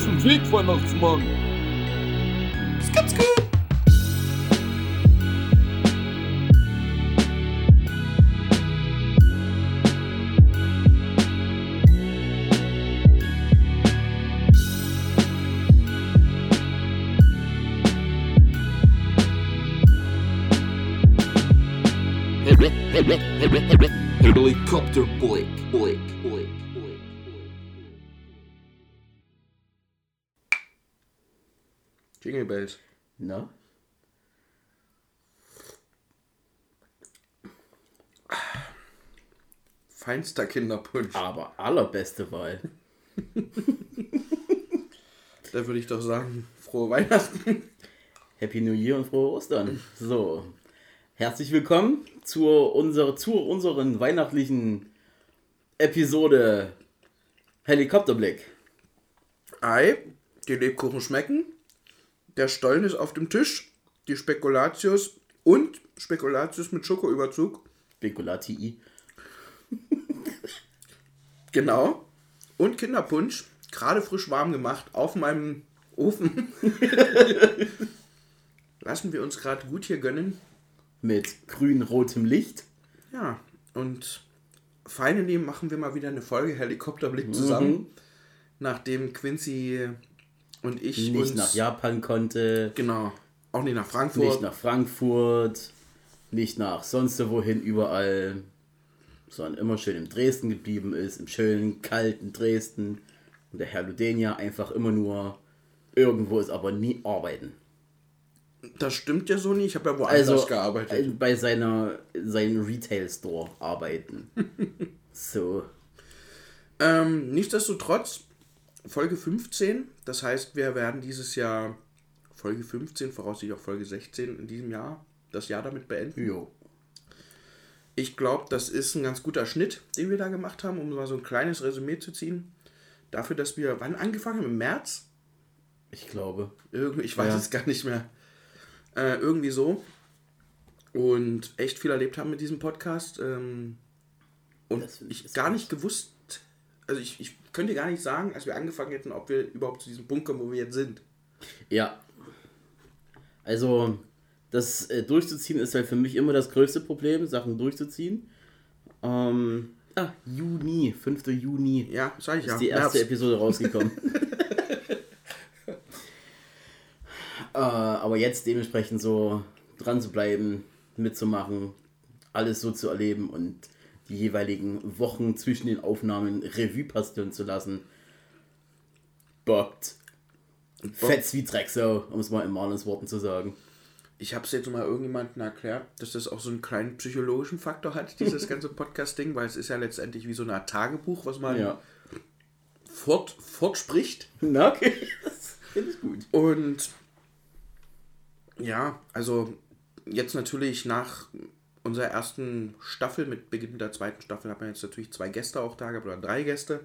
Auf dem Weg, Weihnachtsmann. Skip, skip. Helicopter Blake, Jingle Bells. Na? Feinster Kinderpunsch. Aber allerbeste Wahl. Da würde ich doch sagen, frohe Weihnachten. Happy New Year und frohe Ostern. So. Herzlich willkommen zu, unserer, zu unseren weihnachtlichen Episode Helikopterblick. Ei, die Lebkuchen schmecken. Der Stollen ist auf dem Tisch. Die Spekulatius und Spekulatius mit Schokoüberzug. Speculatii. Genau. Und Kinderpunsch. Gerade frisch warm gemacht auf meinem Ofen. Lassen wir uns gerade gut hier gönnen. Mit grün-rotem Licht. Ja, und finally machen wir mal wieder eine Folge Helikopterblick zusammen. Nachdem Quincy und ich Nicht nach Japan konnte. Genau. Auch nicht nach Frankfurt. Nicht nach Frankfurt. Nicht nach sonst wohin überall. Sondern immer schön in Dresden geblieben ist. Im schönen, kalten Dresden. Und der Herr Ludenia einfach immer nur irgendwo ist, aber nie arbeiten. Das stimmt ja so nicht. Ich habe ja woanders Also gearbeitet. äh, bei seiner seinem Retail Store arbeiten. so. Ähm, nichtsdestotrotz, Folge 15. Das heißt, wir werden dieses Jahr Folge 15, voraussichtlich auch Folge 16 in diesem Jahr, das Jahr damit beenden. Jo. Ich glaube, das ist ein ganz guter Schnitt, den wir da gemacht haben, um mal so ein kleines Resümee zu ziehen. Dafür, dass wir, wann angefangen haben? Im März? Ich glaube. Irgendwie, ich weiß Ja. es gar nicht mehr. Äh, irgendwie so. Und echt viel erlebt haben mit diesem Podcast. Ähm, und ich gar nicht gewusst, also ich, ich könnte gar nicht sagen, als wir angefangen hätten, ob wir überhaupt zu diesem Punkt kommen, wo wir jetzt sind. Ja. Also, das äh, durchzuziehen ist halt für mich immer das größte Problem, Sachen durchzuziehen. Ähm, ah, Juni, 5. Juni Ja, sag ich ja. ist die erste März. Episode rausgekommen. äh, aber jetzt dementsprechend so dran zu bleiben, mitzumachen, alles so zu erleben und die jeweiligen Wochen zwischen den Aufnahmen Revue passieren zu lassen, bockt. Fetz wie Drecksau, um es mal in Marlons Worten zu sagen. Ich habe es jetzt mal irgendjemandem erklärt, dass das auch so einen kleinen psychologischen Faktor hat, dieses ganze Podcast-Ding, weil es ist ja letztendlich wie so eine Art Tagebuch, was man Ja. fort, fortspricht. Na, okay. Das finde ich gut. Und ja, also jetzt natürlich nach unserer ersten Staffel, mit Beginn der zweiten Staffel, hat man jetzt natürlich zwei Gäste auch da gehabt, oder drei Gäste.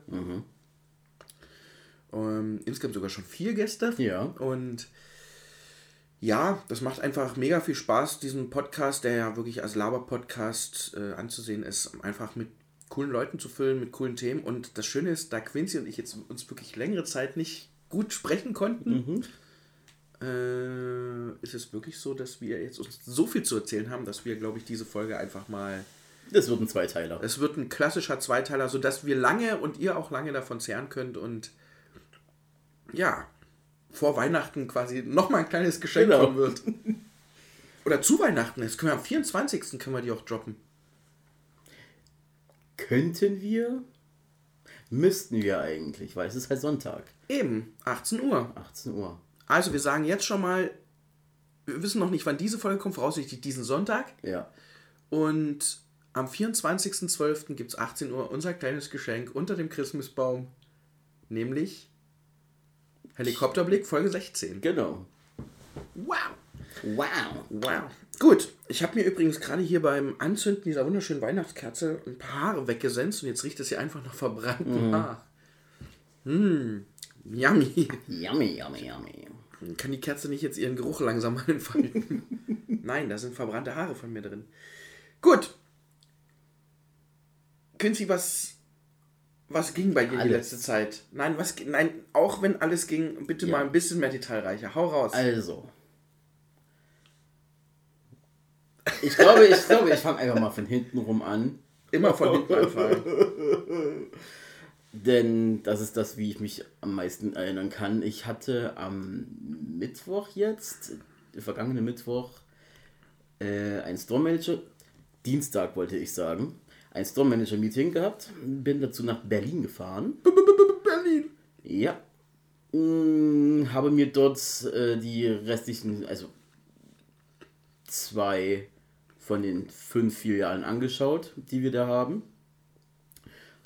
Ähm, insgesamt sogar schon vier Gäste. Ja. Und ja, das macht einfach mega viel Spaß, diesen Podcast, der ja wirklich als Laber-Podcast äh, anzusehen ist, einfach mit coolen Leuten zu füllen, mit coolen Themen. Und das Schöne ist, da Quincy und ich jetzt uns wirklich längere Zeit nicht gut sprechen konnten, äh, ist es wirklich so, dass wir jetzt uns so viel zu erzählen haben, dass wir, glaube ich, diese Folge einfach mal. Das wird ein Zweiteiler. Es wird ein klassischer Zweiteiler, sodass wir lange und ihr auch lange davon zehren könnt und ja, vor Weihnachten quasi nochmal ein kleines Geschenk Genau. kommen wird. Oder zu Weihnachten. Jetzt können wir am 24. können wir die auch droppen. Könnten wir? Müssten wir eigentlich, weil es ist halt Sonntag. Eben, 18 Uhr. 18 Uhr. Also wir sagen jetzt schon mal, wir wissen noch nicht, wann diese Folge kommt, voraussichtlich diesen Sonntag. Ja. Und am 24.12. gibt es 18 Uhr unser kleines Geschenk unter dem Christmasbaum. Nämlich Helikopterblick Folge 16. Genau. Wow. Wow. Wow. Gut, ich habe mir übrigens gerade hier beim Anzünden dieser wunderschönen Weihnachtskerze ein paar Haare weggesenzt und jetzt riecht es hier einfach nach verbranntem Haar. Hm, yummy. Yummy, yummy, yummy. Kann die Kerze nicht jetzt ihren Geruch langsam mal entfalten? Nein, da sind verbrannte Haare von mir drin. Gut. Quincy, was Was ging bei dir die Alles. letzte Zeit? Nein, was nein, auch wenn alles ging, bitte Ja. mal ein bisschen mehr detailreicher. Hau raus. Also. Ich glaube, ich glaube, ich fange einfach mal von hinten rum an. Immer von hinten anfangen. Denn das ist das, wie ich mich am meisten erinnern kann. Ich hatte am Mittwoch jetzt, vergangenen Mittwoch, äh, ein Store Manager, Dienstag wollte ich sagen, ein Store Manager Meeting gehabt. Bin dazu nach Berlin gefahren. Berlin. Ja. Mm, habe mir dort äh, die restlichen, also zwei von den fünf Filialen angeschaut, die wir da haben.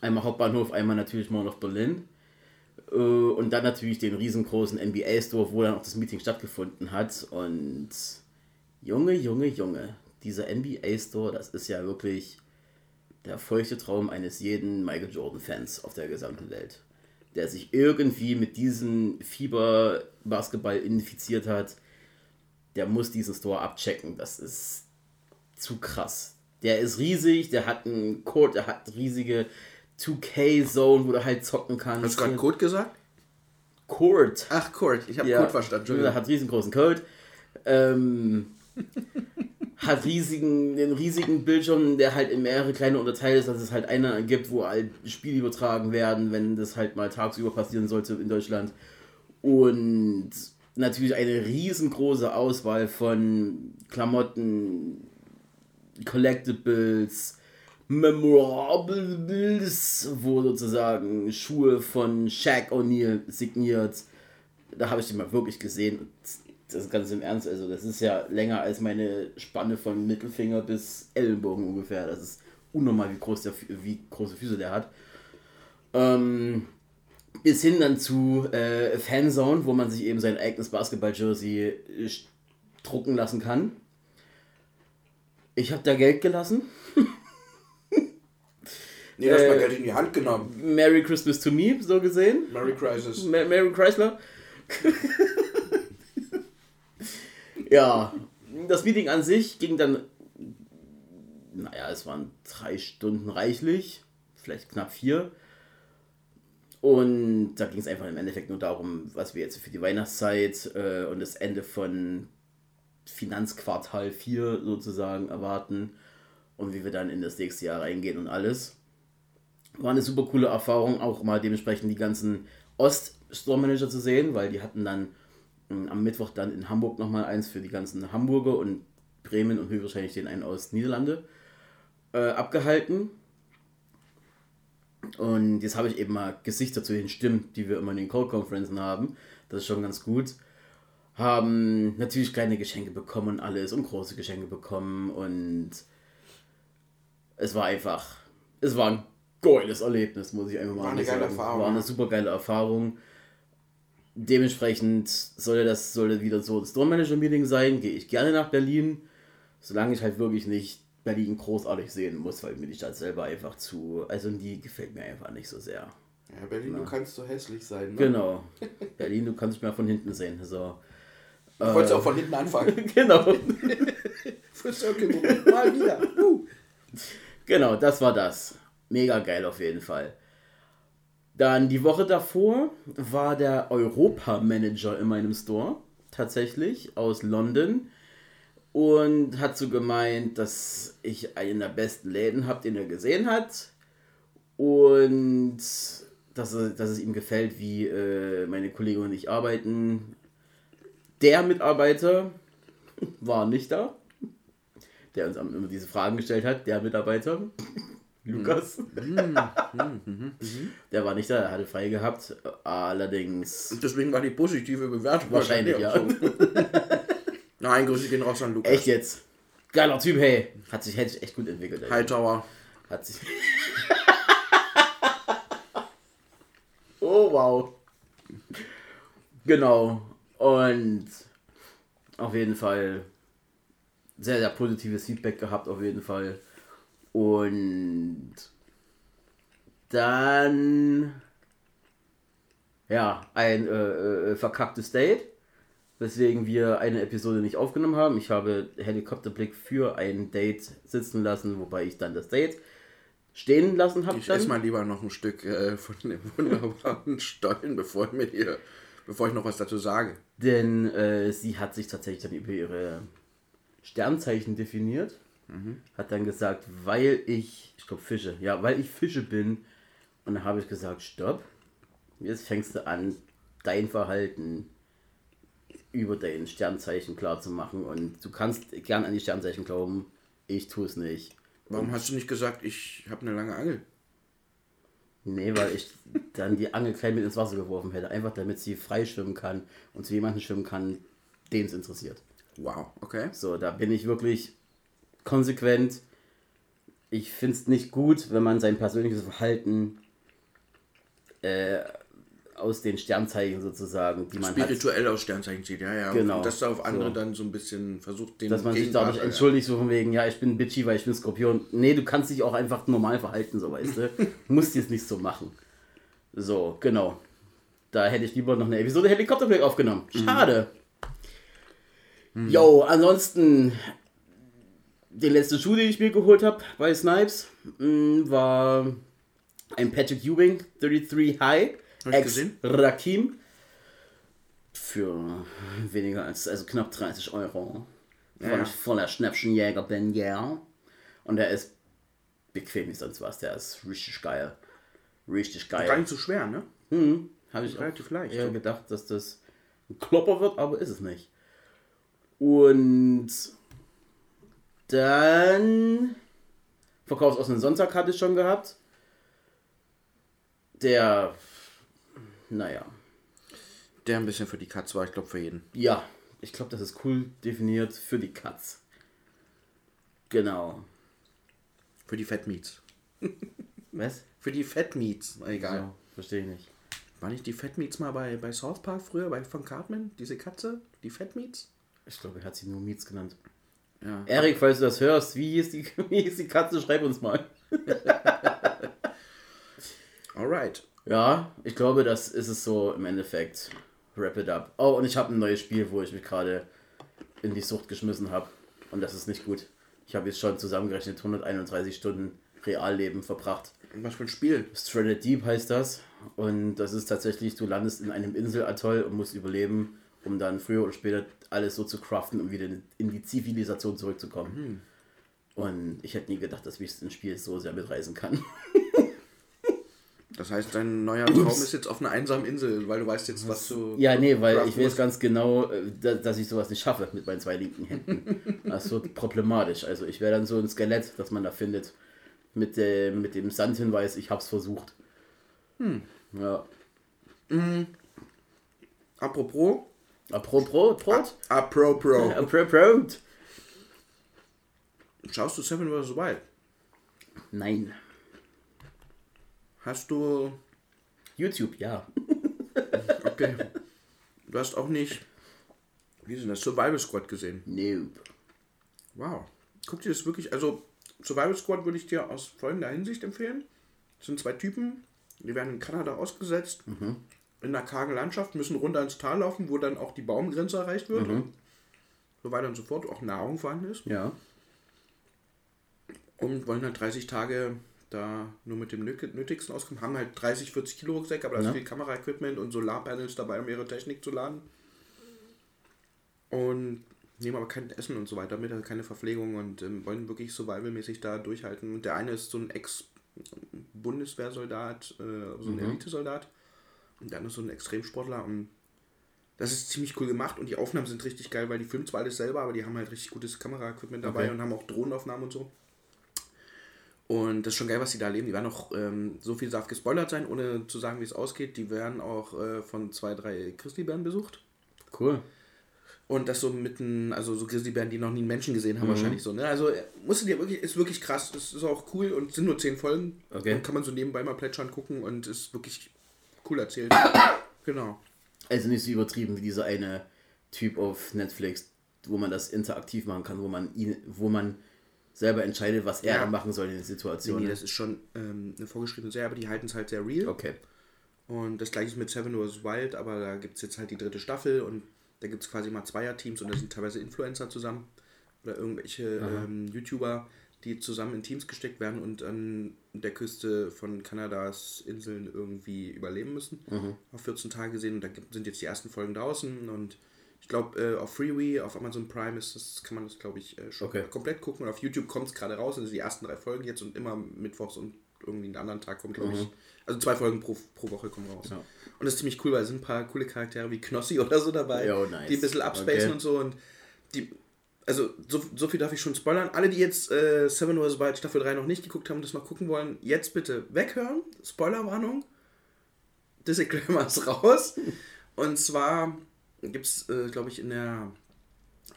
Einmal Hauptbahnhof, einmal natürlich Mall of Berlin. Äh, und dann natürlich den riesengroßen NBA-Store, wo dann auch das Meeting stattgefunden hat. Und Junge, Junge, Junge, dieser NBA-Store, das ist ja wirklich der feuchte Traum eines jeden Michael Jordan-Fans auf der gesamten Welt, der sich irgendwie mit diesem Fieber-Basketball infiziert hat. Der muss diesen Store abchecken. Das ist zu krass. Der ist riesig, der hat einen Code, der hat riesige 2K-Zone, wo du halt zocken kannst. Hast du gerade Code gesagt? Court. Ach, Code. Ich habe Ja, Code verstanden. Entschuldigung. Hat riesengroßen Code. Ähm, hat riesigen, den riesigen Bildschirm, der halt in mehrere kleine Unterteile ist, dass es halt einer gibt, wo halt Spiele übertragen werden, wenn das halt mal tagsüber passieren sollte in Deutschland. Und natürlich eine riesengroße Auswahl von Klamotten, Collectibles, Memorables, wo sozusagen Schuhe von Shaq O'Neal signiert. Da habe ich den mal wirklich gesehen. Das ist ganz im Ernst, also das ist ja länger als meine Spanne von Mittelfinger bis Ellenbogen ungefähr. Das ist unnormal, wie groß der, wie große Füße der hat. Ähm, bis hin dann zu äh, Fanzone, wo man sich eben sein eigenes Basketball-Jersey äh, drucken lassen kann. Ich habe da Geld gelassen. Nee, du hast Äh, Geld in die Hand genommen. Merry Christmas to me, so gesehen. Merry Crisis. Ma- Mary Chrysler. ja, das Meeting an sich ging dann, naja, es waren drei Stunden reichlich, vielleicht knapp vier. Und da ging es einfach im Endeffekt nur darum, was wir jetzt für die Weihnachtszeit äh, und das Ende von Finanzquartal 4 sozusagen erwarten und wie wir dann in das nächste Jahr reingehen und alles. War eine super coole Erfahrung, auch mal dementsprechend die ganzen Ost-Store-Manager zu sehen, weil die hatten dann mh, am Mittwoch dann in Hamburg nochmal eins für die ganzen Hamburger und Bremen und höchstwahrscheinlich den einen aus Niederlande äh, abgehalten. Und jetzt habe ich eben mal Gesichter zu den Stimmen, die wir immer in den Call-Konferenzen haben. Das ist schon ganz gut. Haben natürlich kleine Geschenke bekommen und alles und große Geschenke bekommen und es war einfach, es war ein geiles Erlebnis, muss ich einfach mal War eine geile sagen. Erfahrung, War eine super geile Erfahrung. Dementsprechend sollte das sollte wieder so ein Store Manager Meeting sein, gehe ich gerne nach Berlin, solange ich halt wirklich nicht Berlin großartig sehen muss, weil mir die Stadt selber einfach zu, also die gefällt mir einfach nicht so sehr. Ja, Berlin, du kannst so hässlich sein. Ne? Genau. Berlin, du kannst mich mal von hinten sehen. So. Ich wollte auch von hinten anfangen. genau. Für Circle. Mal wieder. Uh. Genau, das war das. Mega geil auf jeden Fall. Dann die Woche davor war der Europa-Manager in meinem Store, tatsächlich, aus London. Und hat so gemeint, dass ich einen der besten Läden habe, den er gesehen hat. Und dass, dass es ihm gefällt, wie äh, meine Kollegin und ich arbeiten. Der Mitarbeiter war nicht da, der uns immer diese Fragen gestellt hat. Der Mitarbeiter, Lukas. der war nicht da, er hatte frei gehabt. Allerdings Deswegen war die positive Bewertung wahrscheinlich, ja. Nein, Grüße gehen raus an Lukas. Echt jetzt. Geiler Typ, hey. Hat sich, hätte sich echt gut entwickelt. ey. Hightower. Hat sich. oh, wow. Genau. Und auf jeden Fall sehr, sehr positives Feedback gehabt, auf jeden Fall. Und dann ja, ein äh, äh, verkacktes Date, weswegen wir eine Episode nicht aufgenommen haben. Ich habe Helikopterblick für ein Date sitzen lassen, wobei ich dann das Date stehen lassen habe. Ich esse mal lieber noch ein Stück äh, von dem wunderbaren Stollen, bevor ich, mir hier, bevor ich noch was dazu sage. Denn äh, sie hat sich tatsächlich dann über ihre Sternzeichen definiert. Hat dann gesagt, weil ich, ich glaube Fische, ja, weil ich Fische bin. Und dann habe ich gesagt, stopp. Jetzt fängst du an, dein Verhalten über dein Sternzeichen klar zu machen. Und du kannst gern an die Sternzeichen glauben. Ich tue es nicht. Warum hast du nicht gesagt, ich habe eine lange Angel? Nee, weil ich dann die Angel klein mit ins Wasser geworfen hätte. Einfach damit sie frei schwimmen kann und zu jemandem schwimmen kann, den es interessiert. Wow, okay. So, da bin ich wirklich konsequent. Ich finde es nicht gut, wenn man sein persönliches Verhalten äh, aus den Sternzeichen sozusagen, die man hat, Spirituell aus Sternzeichen zieht, ja, ja. Genau. Und dass da auf andere So. dann so ein bisschen versucht, den dass man sich dadurch entschuldigt, so von wegen, ja, ich bin bitchy, weil ich bin Skorpion. Nee, du kannst dich auch einfach normal verhalten, so weißt du. Musst jetzt nicht so machen. So, genau. Da hätte ich lieber noch eine Episode Helikopterblick aufgenommen. Schade. Jo, ansonsten, der letzte Schuh, den ich mir geholt habe bei Snipes, mh, war ein Patrick Ewing 33 High. Gesehen. Rakim. Für weniger als, also knapp 30 Euro. Weil Ja. ich voller Schnäppchenjäger bin, ja. Und der ist bequem wie sonst was. Der ist richtig geil. Richtig Gar geil. nicht so schwer, ne? Habe ich relativ leicht, eher gedacht, dass das ein Klopper wird, aber ist es nicht. Und dann Verkaufsoffenen Sonntag hatte ich schon gehabt. Der, naja, Der ein bisschen für die Katz war, ich glaube für jeden. ja, ich glaube, das ist cool definiert für die Katz. Genau. Für die Fat Meats. Was? Für die Fat Meats, egal. Ja, verstehe ich nicht. War nicht die Fat Meats mal bei, bei South Park früher, bei von Cartman? Diese Katze? Die Fat Meats? Ich glaube, er hat sie nur Miets genannt. Ja. Erik, falls du das hörst, wie hieß die, wie hieß die Katze? Schreib uns mal. Alright. Ja, ich glaube, das ist es so im Endeffekt. Wrap it up. Oh, und ich habe ein neues Spiel, wo ich mich gerade in die Sucht geschmissen habe. Und das ist nicht gut. Ich habe jetzt schon zusammengerechnet 131 Stunden Realleben verbracht. Was für ein Spiel? Stranded Deep heißt das. Und das ist tatsächlich, du landest in einem Inselatoll und musst überleben, um dann früher oder später alles so zu craften, um wieder in die Zivilisation zurückzukommen. Und ich hätte nie gedacht, dass mich ein Spiel so sehr mitreißen kann. Das heißt, dein neuer Traum ist jetzt auf einer einsamen Insel, weil du weißt jetzt, was du. Ja, nee, weil ich weiß ganz genau, äh, da- dass ich sowas nicht schaffe mit meinen zwei linken Händen. Das wird problematisch. Also ich wäre dann so ein Skelett, das man da findet, mit, äh, mit dem Sandhinweis, ich hab's versucht. Ja. Apropos. Apropos? Apropos. Apropos. Schaust du Seven vs. Wild? Nein. Hast du. YouTube, ja. Okay. du hast auch nicht. Wie ist denn das? Survival Squad gesehen. Nope. Wow. Guck dir das wirklich. Also, Survival Squad würde ich dir aus folgender Hinsicht empfehlen. Das sind zwei Typen, die werden in Kanada ausgesetzt, in einer kargen Landschaft, müssen runter ins Tal laufen, wo dann auch die Baumgrenze erreicht wird. Und so weiter und so fort, auch Nahrung vorhanden ist. Ja. Und wollen halt 30 Tage da nur mit dem Nöt- Nötigsten auskommen. Haben halt 30, 40 Kilo Rucksäcke, aber da Ja. ist viel Kameraequipment und Solarpanels dabei, um ihre Technik zu laden. Und nehmen aber kein Essen und so weiter mit, also keine Verpflegung und ähm, wollen wirklich survivalmäßig da durchhalten. Und der eine ist so ein Ex-Bundeswehrsoldat, äh, so ein Elitesoldat. Und andere ist so ein Extremsportler. Und das ist ziemlich cool gemacht und die Aufnahmen sind richtig geil, weil die filmen zwar alles selber, aber die haben halt richtig gutes Kameraequipment dabei Okay. und haben auch Drohnenaufnahmen und so. Und das ist schon geil, was die da erleben. Die werden auch, ähm, so viel darf gespoilert sein, ohne zu sagen, wie es ausgeht. Die werden auch äh, von zwei, drei Christibären besucht. Cool. Und das so mitten, also so Grizzlybären, die noch nie einen Menschen gesehen Mhm. haben, wahrscheinlich so. Ne? Also äh, musst du dir wirklich, ist wirklich krass. Das ist auch cool und sind nur zehn Folgen. Okay. Und kann man so nebenbei mal plätschern gucken und ist wirklich cool erzählt. genau. Also nicht so übertrieben wie dieser eine Typ auf Netflix, wo man das interaktiv machen kann, wo man ihn, wo man selber entscheidet, was er Ja. machen soll in der Nee, Situation. nee, das ist schon ähm, eine vorgeschriebene Serie, aber die halten es halt sehr real. okay. Und das gleiche ist mit Seven vs. Wild, aber da gibt es jetzt halt die dritte Staffel und da gibt es quasi mal Zweierteams und da sind teilweise Influencer zusammen oder irgendwelche ähm, YouTuber, die zusammen in Teams gesteckt werden und an der Küste von Kanadas Inseln irgendwie überleben müssen. Auf 14 Tage gesehen und da sind jetzt die ersten Folgen draußen und ich glaube äh, auf Freeway, auf Amazon Prime ist das, kann man das glaube ich äh, schon Okay. komplett gucken und auf YouTube kommt es gerade raus, also die ersten drei Folgen jetzt und immer mittwochs und irgendwie einen anderen Tag kommt glaube ich, also zwei Folgen pro, pro Woche kommen raus. Ja. Und das ist ziemlich cool, weil es sind ein paar coole Charaktere wie Knossi oder so dabei, oh, nice. die ein bisschen abspacen Okay. und so und die also so, so viel darf ich schon spoilern. Alle, die jetzt äh, Seven vs. Wild Staffel 3 noch nicht geguckt haben und das mal gucken wollen, jetzt bitte weghören. Spoilerwarnung. Disclaimer ist raus. Und zwar gibt es, äh, glaube ich, in der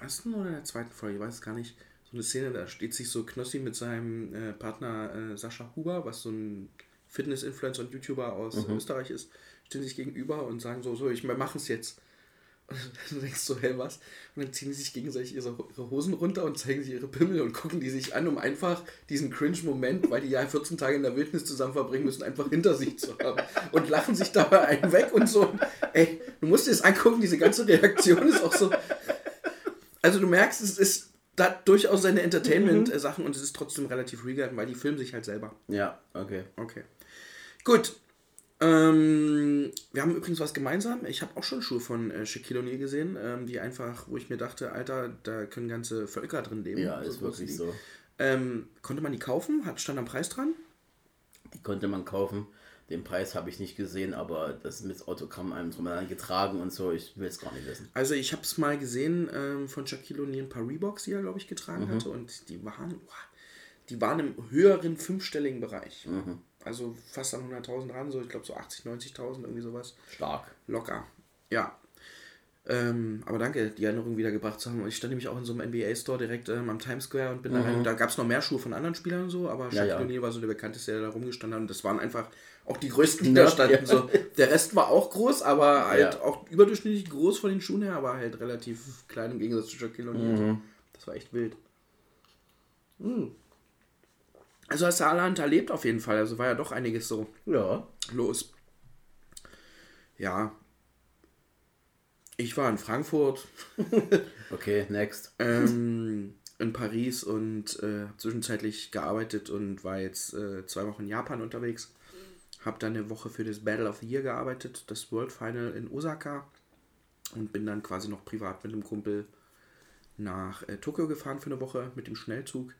ersten oder der zweiten Folge, ich weiß es gar nicht, so eine Szene, da steht sich so Knossi mit seinem äh, Partner äh, Sascha Huber, was so ein Fitness-Influencer und YouTuber aus Österreich ist, stehen sich gegenüber und sagen so, so, ich wir machen es jetzt. Und dann denkst du so, hä, was? Und dann ziehen die sich gegenseitig ihre, ihre Hosen runter und zeigen sich ihre Pimmel und gucken die sich an, um einfach diesen Cringe-Moment, weil die ja 14 Tage in der Wildnis zusammen verbringen müssen, einfach hinter sich zu haben. Und lachen sich dabei einen weg und so. Ey, du musst dir das angucken, diese ganze Reaktion ist auch so. Also du merkst, es ist da durchaus seine Entertainment-Sachen und es ist trotzdem relativ real, weil die filmen sich halt selber. Ja, okay. Okay. Gut. Ähm, wir haben übrigens was gemeinsam. Ich habe auch schon Schuhe von äh, Shaquille O'Neal gesehen, ähm, die einfach, wo ich mir dachte, Alter, da können ganze Völker drin leben. Ja, So ist sind wirklich die. so. Ähm, konnte man die kaufen? Hat stand am Preis dran? Die konnte man kaufen. Den Preis habe ich nicht gesehen, aber das mit Autogramm einem drum und dran getragen und so, ich will es gar nicht wissen. Also ich habe es mal gesehen ähm, von Shaquille O'Neal ein paar Reeboks, die er, glaube ich, getragen hatte und die waren, die waren im höheren fünfstelligen Bereich. Also fast an 100.000 dran, so ich glaube so 80, 90.000, irgendwie sowas. Stark. Locker. Ja. Ähm, aber danke, die Erinnerung wiedergebracht zu haben. Und ich stand nämlich auch in so einem NBA-Store direkt ähm, am Times Square und bin da rein. Da gab es noch mehr Schuhe von anderen Spielern und so, aber Ja, Shaquille ja. O'Neal war so der bekannteste, der da rumgestanden hat. Und das waren einfach auch die größten, die Ja, da standen. ja. So. Der Rest war auch groß, aber halt Ja. auch überdurchschnittlich groß von den Schuhen her, aber halt relativ klein im Gegensatz zu Shaquille O'Neal. Das war echt wild. Hm. Also hast du Saarland erlebt auf jeden Fall. Also war ja doch einiges so Ja. los. Ja. Ich war in Frankfurt, Okay, next. ähm, in Paris und äh, zwischenzeitlich gearbeitet und war jetzt äh, zwei Wochen in Japan unterwegs. Hab dann eine Woche für das Battle of the Year gearbeitet, das World Final in Osaka. Und bin dann quasi noch privat mit einem Kumpel nach äh, Tokio gefahren für eine Woche mit dem Schnellzug.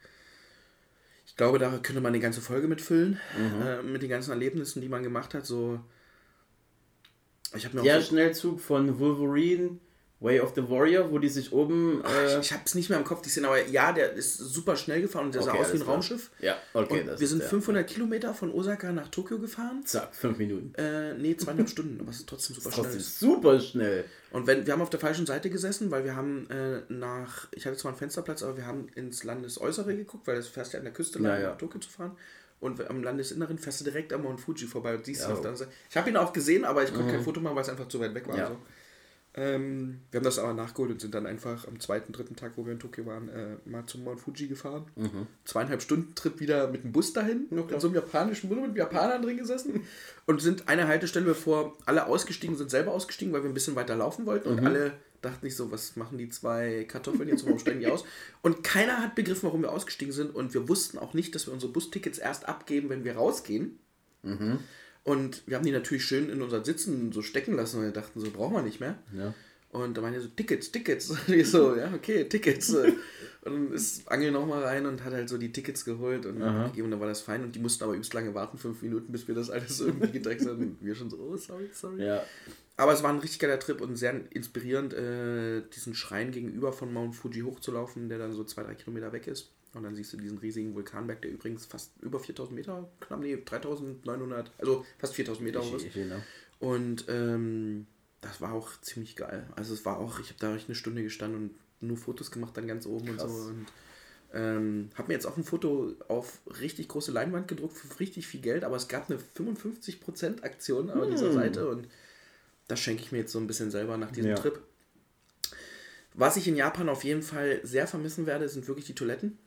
Ich glaube, da könnte man eine ganze Folge mitfüllen, äh, mit den ganzen Erlebnissen, die man gemacht hat. So, ich habe mir Der auch so, Schnellzug von Wolverine, Way of the Warrior, wo die sich oben. Äh, ich, ich habe es nicht mehr im Kopf, die Szene, aber ja, der ist super schnell gefahren und der sah Okay, aus wie ein klar. Raumschiff. ja, okay, Und das wir sind der. 500 Kilometer von Osaka nach Tokio gefahren. Zack, fünf Minuten. Äh, nee, zweieinhalb Stunden, aber es ist trotzdem super schnell. Trotzdem super schnell. Und wenn, wir haben auf der falschen Seite gesessen, weil wir haben äh, nach, ich hatte zwar einen Fensterplatz, aber wir haben ins Landesäußere geguckt, weil das fährst ja an der Küste lang, Ja, ja. nach Tokio zu fahren. Und am Landesinneren fährst du direkt am Mount Fuji vorbei und siehst Ja. ihn auf der anderen Seite. Ich habe ihn auch gesehen, aber ich konnte kein Foto machen, weil es einfach zu weit weg war. Ja. So. Ähm, wir haben das aber nachgeholt und sind dann einfach am zweiten, dritten Tag, wo wir in Tokio waren, äh, mal zum Mount Fuji gefahren. Zweieinhalb Stunden Trip wieder mit dem Bus dahin, noch in so einem japanischen Bus mit Japanern drin gesessen. Und sind eine Haltestelle, bevor alle ausgestiegen sind, selber ausgestiegen, weil wir ein bisschen weiter laufen wollten. Und alle dachten nicht so, was machen die zwei Kartoffeln jetzt, warum steigen die aus? Und keiner hat begriffen, warum wir ausgestiegen sind. Und wir wussten auch nicht, dass wir unsere Bustickets erst abgeben, wenn wir rausgehen. Und wir haben die natürlich schön in unseren Sitzen so stecken lassen, weil wir dachten, so brauchen wir nicht mehr. Ja. Und da waren ja so Tickets, Tickets. Und ich so, ja, okay, Tickets. Und dann ist Angel nochmal rein und hat halt so die Tickets geholt und gegeben, und dann war das fein. Und die mussten aber übelst lange warten, fünf Minuten, bis wir das alles irgendwie gedreht haben. Und wir schon so, oh, sorry, sorry. Ja. Aber es war ein richtig geiler Trip und sehr inspirierend, äh, diesen Schrein gegenüber von Mount Fuji hochzulaufen, der dann so zwei, drei Kilometer weg ist. Und dann siehst du diesen riesigen Vulkanberg, der übrigens fast über 4000 Meter, knapp, nee, 3900, also fast 4000 Meter hoch ist. Ich, ich, ne? Und ähm, das war auch ziemlich geil. Also es war auch, ich habe da echt eine Stunde gestanden und nur Fotos gemacht dann ganz oben Krass. und so. Und ähm, habe mir jetzt auch ein Foto auf richtig große Leinwand gedruckt für richtig viel Geld, aber es gab eine 55% Aktion auf dieser Seite und das schenke ich mir jetzt so ein bisschen selber nach diesem Ja. Trip. Was ich in Japan auf jeden Fall sehr vermissen werde, sind wirklich die Toiletten.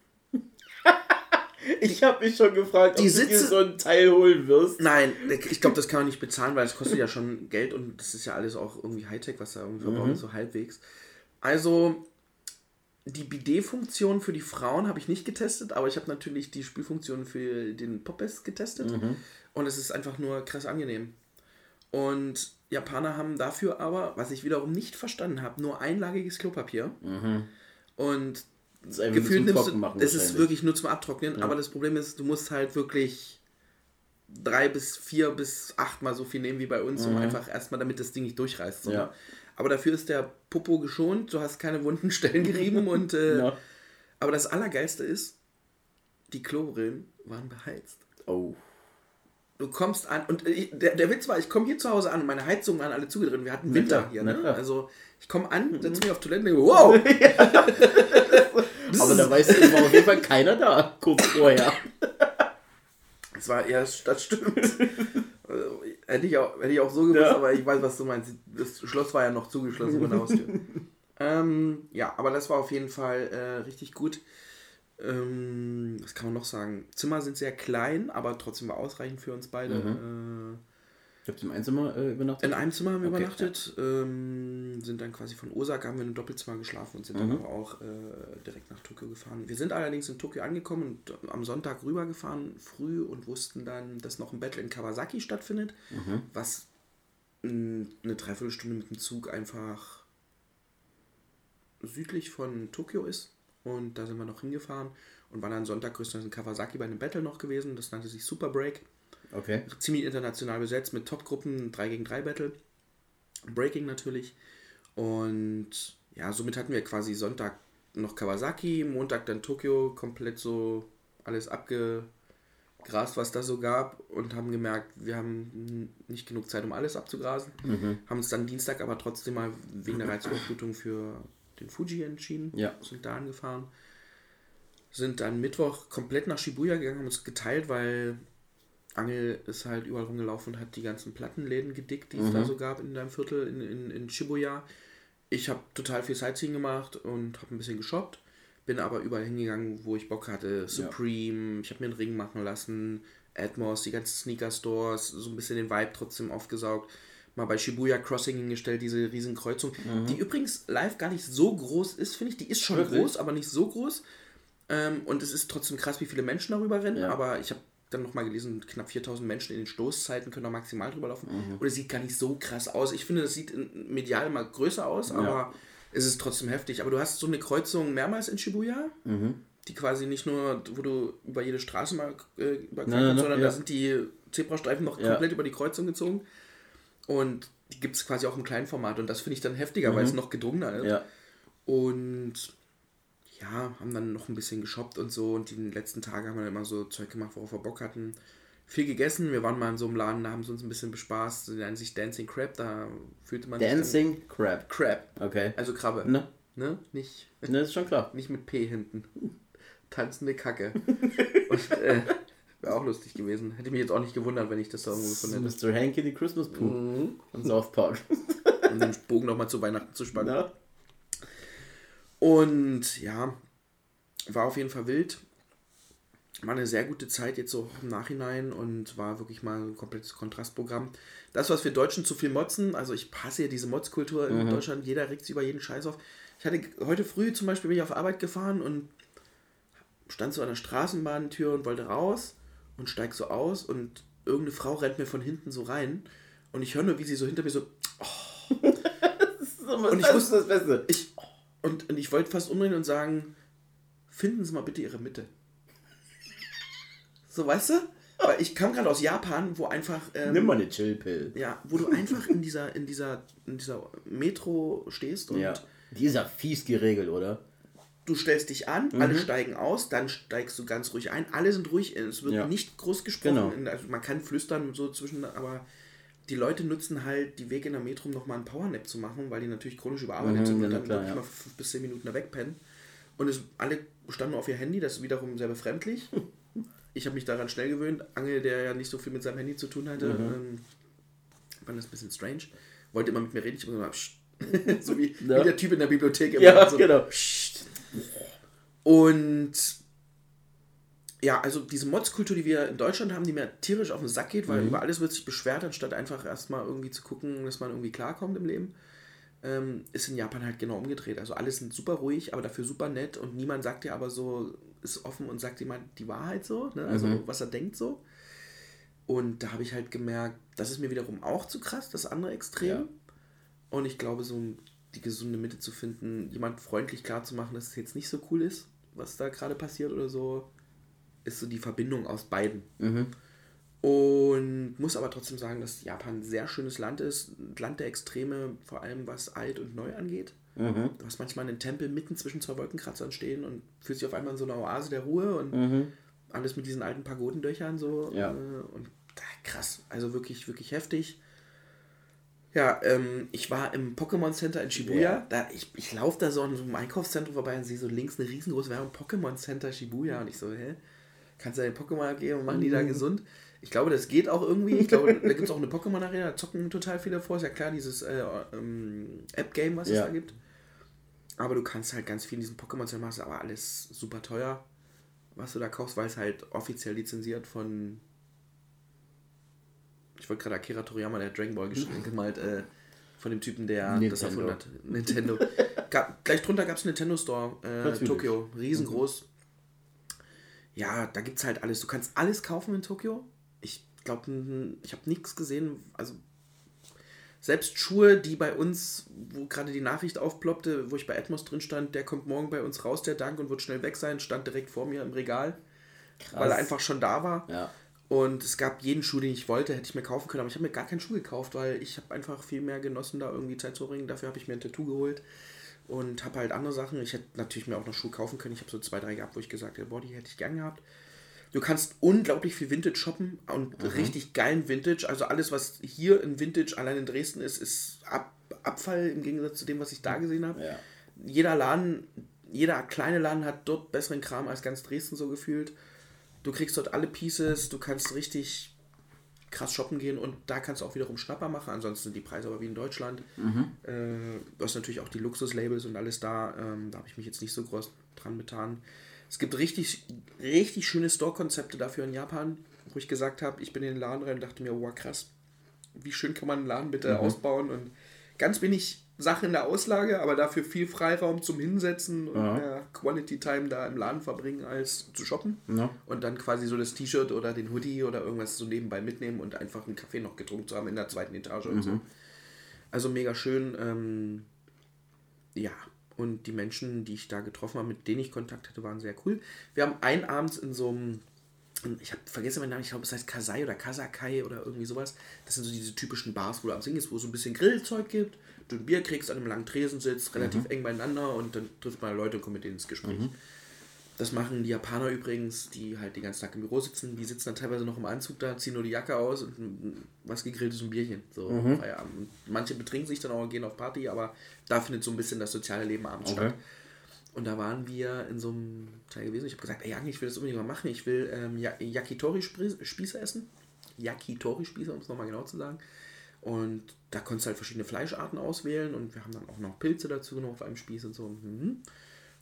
Ich habe mich schon gefragt, ob du dir Sitze- so ein Teil holen wirst. Nein, ich glaube, das kann man nicht bezahlen, weil es kostet ja schon Geld und das ist ja alles auch irgendwie Hightech, was da irgendwie verbaut ist, so halbwegs. Also, die Bidet-Funktion für die Frauen habe ich nicht getestet, aber ich habe natürlich die Spülfunktion für den Poppes getestet. Und es ist einfach nur krass angenehm. Und Japaner haben dafür aber, was ich wiederum nicht verstanden habe, nur einlagiges Klopapier. Und Das ist einfach gefühlt zum Trocken machen es ist wirklich nur zum Abtrocknen, aber das Problem ist, du musst halt wirklich drei bis vier bis achtmal so viel nehmen wie bei uns, um einfach erstmal, damit das Ding nicht durchreißt. So. Mhm. Ja. ne? Aber dafür ist der Popo geschont, du hast keine wunden Stellen gerieben und äh, Ja. aber das Allergeilste ist, die Klobrillen waren beheizt. Oh. Du kommst an und ich, der, der Witz war, ich komme hier zu Hause an und meine Heizungen waren alle zugedreht. Wir hatten Winter hier. Ne? Also ich komme an, setze mich auf Toilette und denke, wow, Aber da weiß ich, war auf jeden Fall keiner da, kurz vorher. Das war eher, das stimmt. Also, hätte, ich auch, hätte ich auch so gewusst, Ja. aber ich weiß, was du meinst. Das Schloss war ja noch zugeschlossen von der Haustür. ähm, ja, aber das war auf jeden Fall äh, richtig gut. Ähm, was kann man noch sagen? Zimmer sind sehr klein, aber trotzdem war ausreichend für uns beide. Äh, Ich hab im Einzimmer äh, übernachtet. in einem Zimmer haben wir Okay, übernachtet, ähm, sind dann quasi von Osaka, haben wir in einem Doppelzimmer geschlafen und sind dann Mhm. aber auch äh, direkt nach Tokio gefahren. Wir sind allerdings in Tokio angekommen und am Sonntag rübergefahren, früh und wussten dann, dass noch ein Battle in Kawasaki stattfindet, Mhm. was eine Dreiviertelstunde mit dem Zug einfach südlich von Tokio ist. Und da sind wir noch hingefahren und waren dann Sonntag größtenteils in Kawasaki bei einem Battle noch gewesen. Das nannte sich Super Break Okay. ziemlich international besetzt mit Top-Gruppen, 3 gegen 3 Battle. Breaking natürlich. Und ja, somit hatten wir quasi Sonntag noch Kawasaki, Montag dann Tokio, komplett so alles abgegrast, was da so gab und haben gemerkt, wir haben nicht genug Zeit, um alles abzugrasen. Haben uns dann Dienstag aber trotzdem mal wegen der Reizüberflutung für den Fuji entschieden. Ja. Sind da angefahren. Sind dann Mittwoch komplett nach Shibuya gegangen, haben uns geteilt, weil Angel ist halt überall rumgelaufen und hat die ganzen Plattenläden gedickt, die es da so gab in deinem Viertel in, in, in Shibuya. Ich habe total viel Sightseeing gemacht und habe ein bisschen geshoppt. Bin aber überall hingegangen, wo ich Bock hatte. Supreme, ich habe mir einen Ring machen lassen. Atmos, die ganzen Sneaker-Stores, so ein bisschen den Vibe trotzdem aufgesaugt. Mal bei Shibuya Crossing hingestellt, diese riesen Kreuzung, die übrigens live gar nicht so groß ist, finde ich. Die ist schon Wirklich? groß, aber nicht so groß. Ähm, und es ist trotzdem krass, wie viele Menschen darüber rennen. Ja. Aber ich habe dann nochmal gelesen, knapp 4000 Menschen in den Stoßzeiten können da maximal drüber laufen. Mhm. Und es sieht gar nicht so krass aus. Ich finde, das sieht in- medial mal größer aus, aber es ist trotzdem heftig. Aber du hast so eine Kreuzung mehrmals in Shibuya, Mhm. die quasi nicht nur, wo du über jede Straße mal äh, kannst, sondern ja. da sind die Zebrastreifen noch Ja. komplett über die Kreuzung gezogen. Und die gibt es quasi auch im kleinen Format. Und das finde ich dann heftiger, weil es noch gedrungener ist. Mhm. Ja. Und ja, haben dann noch ein bisschen geshoppt und so. Und die letzten Tage haben wir immer so Zeug gemacht, worauf wir Bock hatten. Viel gegessen. Wir waren mal in so einem Laden, da haben sie uns ein bisschen bespaßt. Die nennen sich Dancing Crab. Da fühlte man sich Dancing Crab. Dann Crab. Okay. Also Krabbe. Ne? Ne? Nicht, Ne, ist schon klar. nicht mit P hinten. Tanzende Kacke. und, äh, Wäre auch lustig gewesen. Hätte mich jetzt auch nicht gewundert, wenn ich das da irgendwo gefunden hätte. Mr. Hanky, die Christmas Pooh. Mhm. Von South Park. Um den Bogen nochmal zu Weihnachten zu spannen. Na? Und ja, war auf jeden Fall wild. War eine sehr gute Zeit jetzt so im Nachhinein und war wirklich mal ein komplettes Kontrastprogramm. Das, was wir Deutschen zu viel motzen, also ich hasse ja diese Motzkultur in Deutschland, jeder regt sich über jeden Scheiß auf. Ich hatte heute früh zum Beispiel bin ich auf Arbeit gefahren und stand so an der Straßenbahntür und wollte raus und steig so aus und irgendeine Frau rennt mir von hinten so rein und ich höre nur, wie sie so hinter mir so Und ich das wusste- ist das Beste. ich, und, und ich wollte fast umdrehen und sagen, finden Sie mal bitte Ihre Mitte. So, weißt du? Weil ich kam gerade aus Japan, wo einfach, ähm, Nimm mal eine Chill-Pill. ja, wo du einfach in dieser, in dieser, in dieser Metro stehst und Ja. Die ist ja fies geregelt, oder? du stellst dich an, Mhm. alle steigen aus, dann steigst du ganz ruhig ein, alle sind ruhig, es wird Ja. nicht groß gesprochen, Genau. also man kann flüstern so zwischen, aber die Leute nutzen halt die Wege in der Metro, um nochmal einen Powernap zu machen, weil die natürlich chronisch überarbeitet Mhm, sind und dann klar, wirklich ja. mal fünf bis zehn Minuten da wegpennen. Und es, alle standen nur auf ihr Handy, das ist wiederum sehr befremdlich. Ich habe mich daran schnell gewöhnt. Angel, der ja nicht so viel mit seinem Handy zu tun hatte, Mhm. ähm, fand das ein bisschen strange. Wollte immer mit mir reden, ich habe gesagt, so wie, Ja. wie der Typ in der Bibliothek. immer Ja, so, genau. und ja, also diese Mods-Kultur, die wir in Deutschland haben, die mir tierisch auf den Sack geht, weil über alles wird sich beschwert, anstatt einfach erstmal irgendwie zu gucken, dass man irgendwie klarkommt im Leben. ähm, ist in Japan halt genau umgedreht. Also alles sind super ruhig, aber dafür super nett und niemand sagt dir aber so, ist offen und sagt jemand die Wahrheit so, ne? also Mhm. was er denkt so. Und da habe ich halt gemerkt, das ist mir wiederum auch zu krass, das andere Extrem. Ja. Und ich glaube, so die gesunde Mitte zu finden, jemand freundlich klar zu machen, dass es jetzt nicht so cool ist, was da gerade passiert oder so, ist so die Verbindung aus beiden. Mhm. Und muss aber trotzdem sagen, dass Japan ein sehr schönes Land ist. Ein Land der Extreme, vor allem was alt und neu angeht. Mhm. Du hast manchmal einen Tempel mitten zwischen zwei Wolkenkratzern stehen und fühlst dich auf einmal in so einer Oase der Ruhe und Mhm. alles mit diesen alten Pagodendöchern so. Ja. Äh, und krass, also wirklich, wirklich heftig. Ja, ähm, ich war im Pokémon Center in Shibuya. Ja. Da, ich ich laufe da so an so einem Einkaufszentrum vorbei und sehe so links eine riesengroße Werbung Pokémon Center Shibuya. Und ich so, hä? Kannst du deinen Pokémon abgeben und machen die da Mhm. gesund? Ich glaube, das geht auch irgendwie. Ich glaube, da gibt es auch eine Pokémon-Arena, da zocken total viele vor. Ist ja klar, dieses äh, ähm, App-Game, was es Ja. da gibt. Aber du kannst halt ganz viel in diesem Pokémon machen, ist aber alles super teuer, was du da kaufst, weil es halt offiziell lizenziert von. Ich wollte gerade Akira Toriyama, der Dragon Ball geschrieben, gemalt, äh, von dem Typen, der das Nintendo. erfunden hat. Nintendo. Gab, gleich drunter gab es einen Nintendo Store, äh. Tokio, riesengroß. Ja, da gibt es halt alles. Du kannst alles kaufen in Tokio. Ich glaube, ich habe nichts gesehen. Also selbst Schuhe, die bei uns, wo gerade die Nachricht aufploppte, wo ich bei Atmos drin stand, der kommt morgen bei uns raus, der Dank, und wird schnell weg sein, stand direkt vor mir im Regal, weil er einfach schon da war. Ja. Und es gab jeden Schuh, den ich wollte, hätte ich mir kaufen können, aber ich habe mir gar keinen Schuh gekauft, weil ich habe einfach viel mehr genossen, da irgendwie Zeit zu bringen. Dafür habe ich mir ein Tattoo geholt und habe halt andere Sachen. Ich hätte natürlich mir auch noch Schuhe kaufen können. Ich habe so zwei, drei gehabt, wo ich gesagt habe, boah, die hätte ich gern gehabt. Du kannst unglaublich viel Vintage shoppen und richtig geilen Vintage. Also alles, was hier in Vintage allein in Dresden ist, ist Ab Abfall im Gegensatz zu dem, was ich da gesehen habe. Ja. Jeder Laden, jeder kleine Laden hat dort besseren Kram als ganz Dresden so gefühlt. Du kriegst dort alle Pieces, du kannst richtig krass shoppen gehen und da kannst du auch wiederum Schnapper machen. Ansonsten sind die Preise aber wie in Deutschland. Äh, du hast natürlich auch die Luxuslabels und alles da. Ähm, da habe ich mich jetzt nicht so groß dran betan. Es gibt richtig, richtig schöne Store-Konzepte dafür in Japan, wo ich gesagt habe, ich bin in den Laden rein und dachte mir, wow, krass, wie schön kann man einen Laden bitte ausbauen und ganz wenig Sachen in der Auslage, aber dafür viel Freiraum zum Hinsetzen und Ja. mehr Quality Time da im Laden verbringen, als zu shoppen. Ja. Und dann quasi so das T-Shirt oder den Hoodie oder irgendwas so nebenbei mitnehmen und einfach einen Kaffee noch getrunken zu haben in der zweiten Etage und so. Also mega schön. Ähm, ja, und die Menschen, die ich da getroffen habe, mit denen ich Kontakt hatte, waren sehr cool. Wir haben einen Abend in so einem, ich habe vergessen meinen Namen, ich glaube, es heißt Kasai oder Kasakai oder irgendwie sowas. Das sind so diese typischen Bars, wo du am Singen ist, wo es so ein bisschen Grillzeug gibt, du ein Bier kriegst, an einem langen Tresen sitzt, relativ eng beieinander und dann trifft man Leute und kommt mit denen ins Gespräch. Das machen die Japaner übrigens, die halt den ganzen Tag im Büro sitzen. Die sitzen dann teilweise noch im Anzug da, ziehen nur die Jacke aus und was gegrilltes und ein Bierchen. So, Feierabend. Und Manche betrinken sich dann auch und gehen auf Party, aber da findet so ein bisschen das soziale Leben abends Okay. statt. Und da waren wir in so einem Teil gewesen. Ich habe gesagt, ey, Jange, ich will das unbedingt mal machen. Ich will ähm, Ya- Yakitori-Spieße essen. Yakitori-Spieße, um es nochmal genau zu sagen. Und da konntest du halt verschiedene Fleischarten auswählen und wir haben dann auch noch Pilze dazu genommen auf einem Spieß und so. Mhm.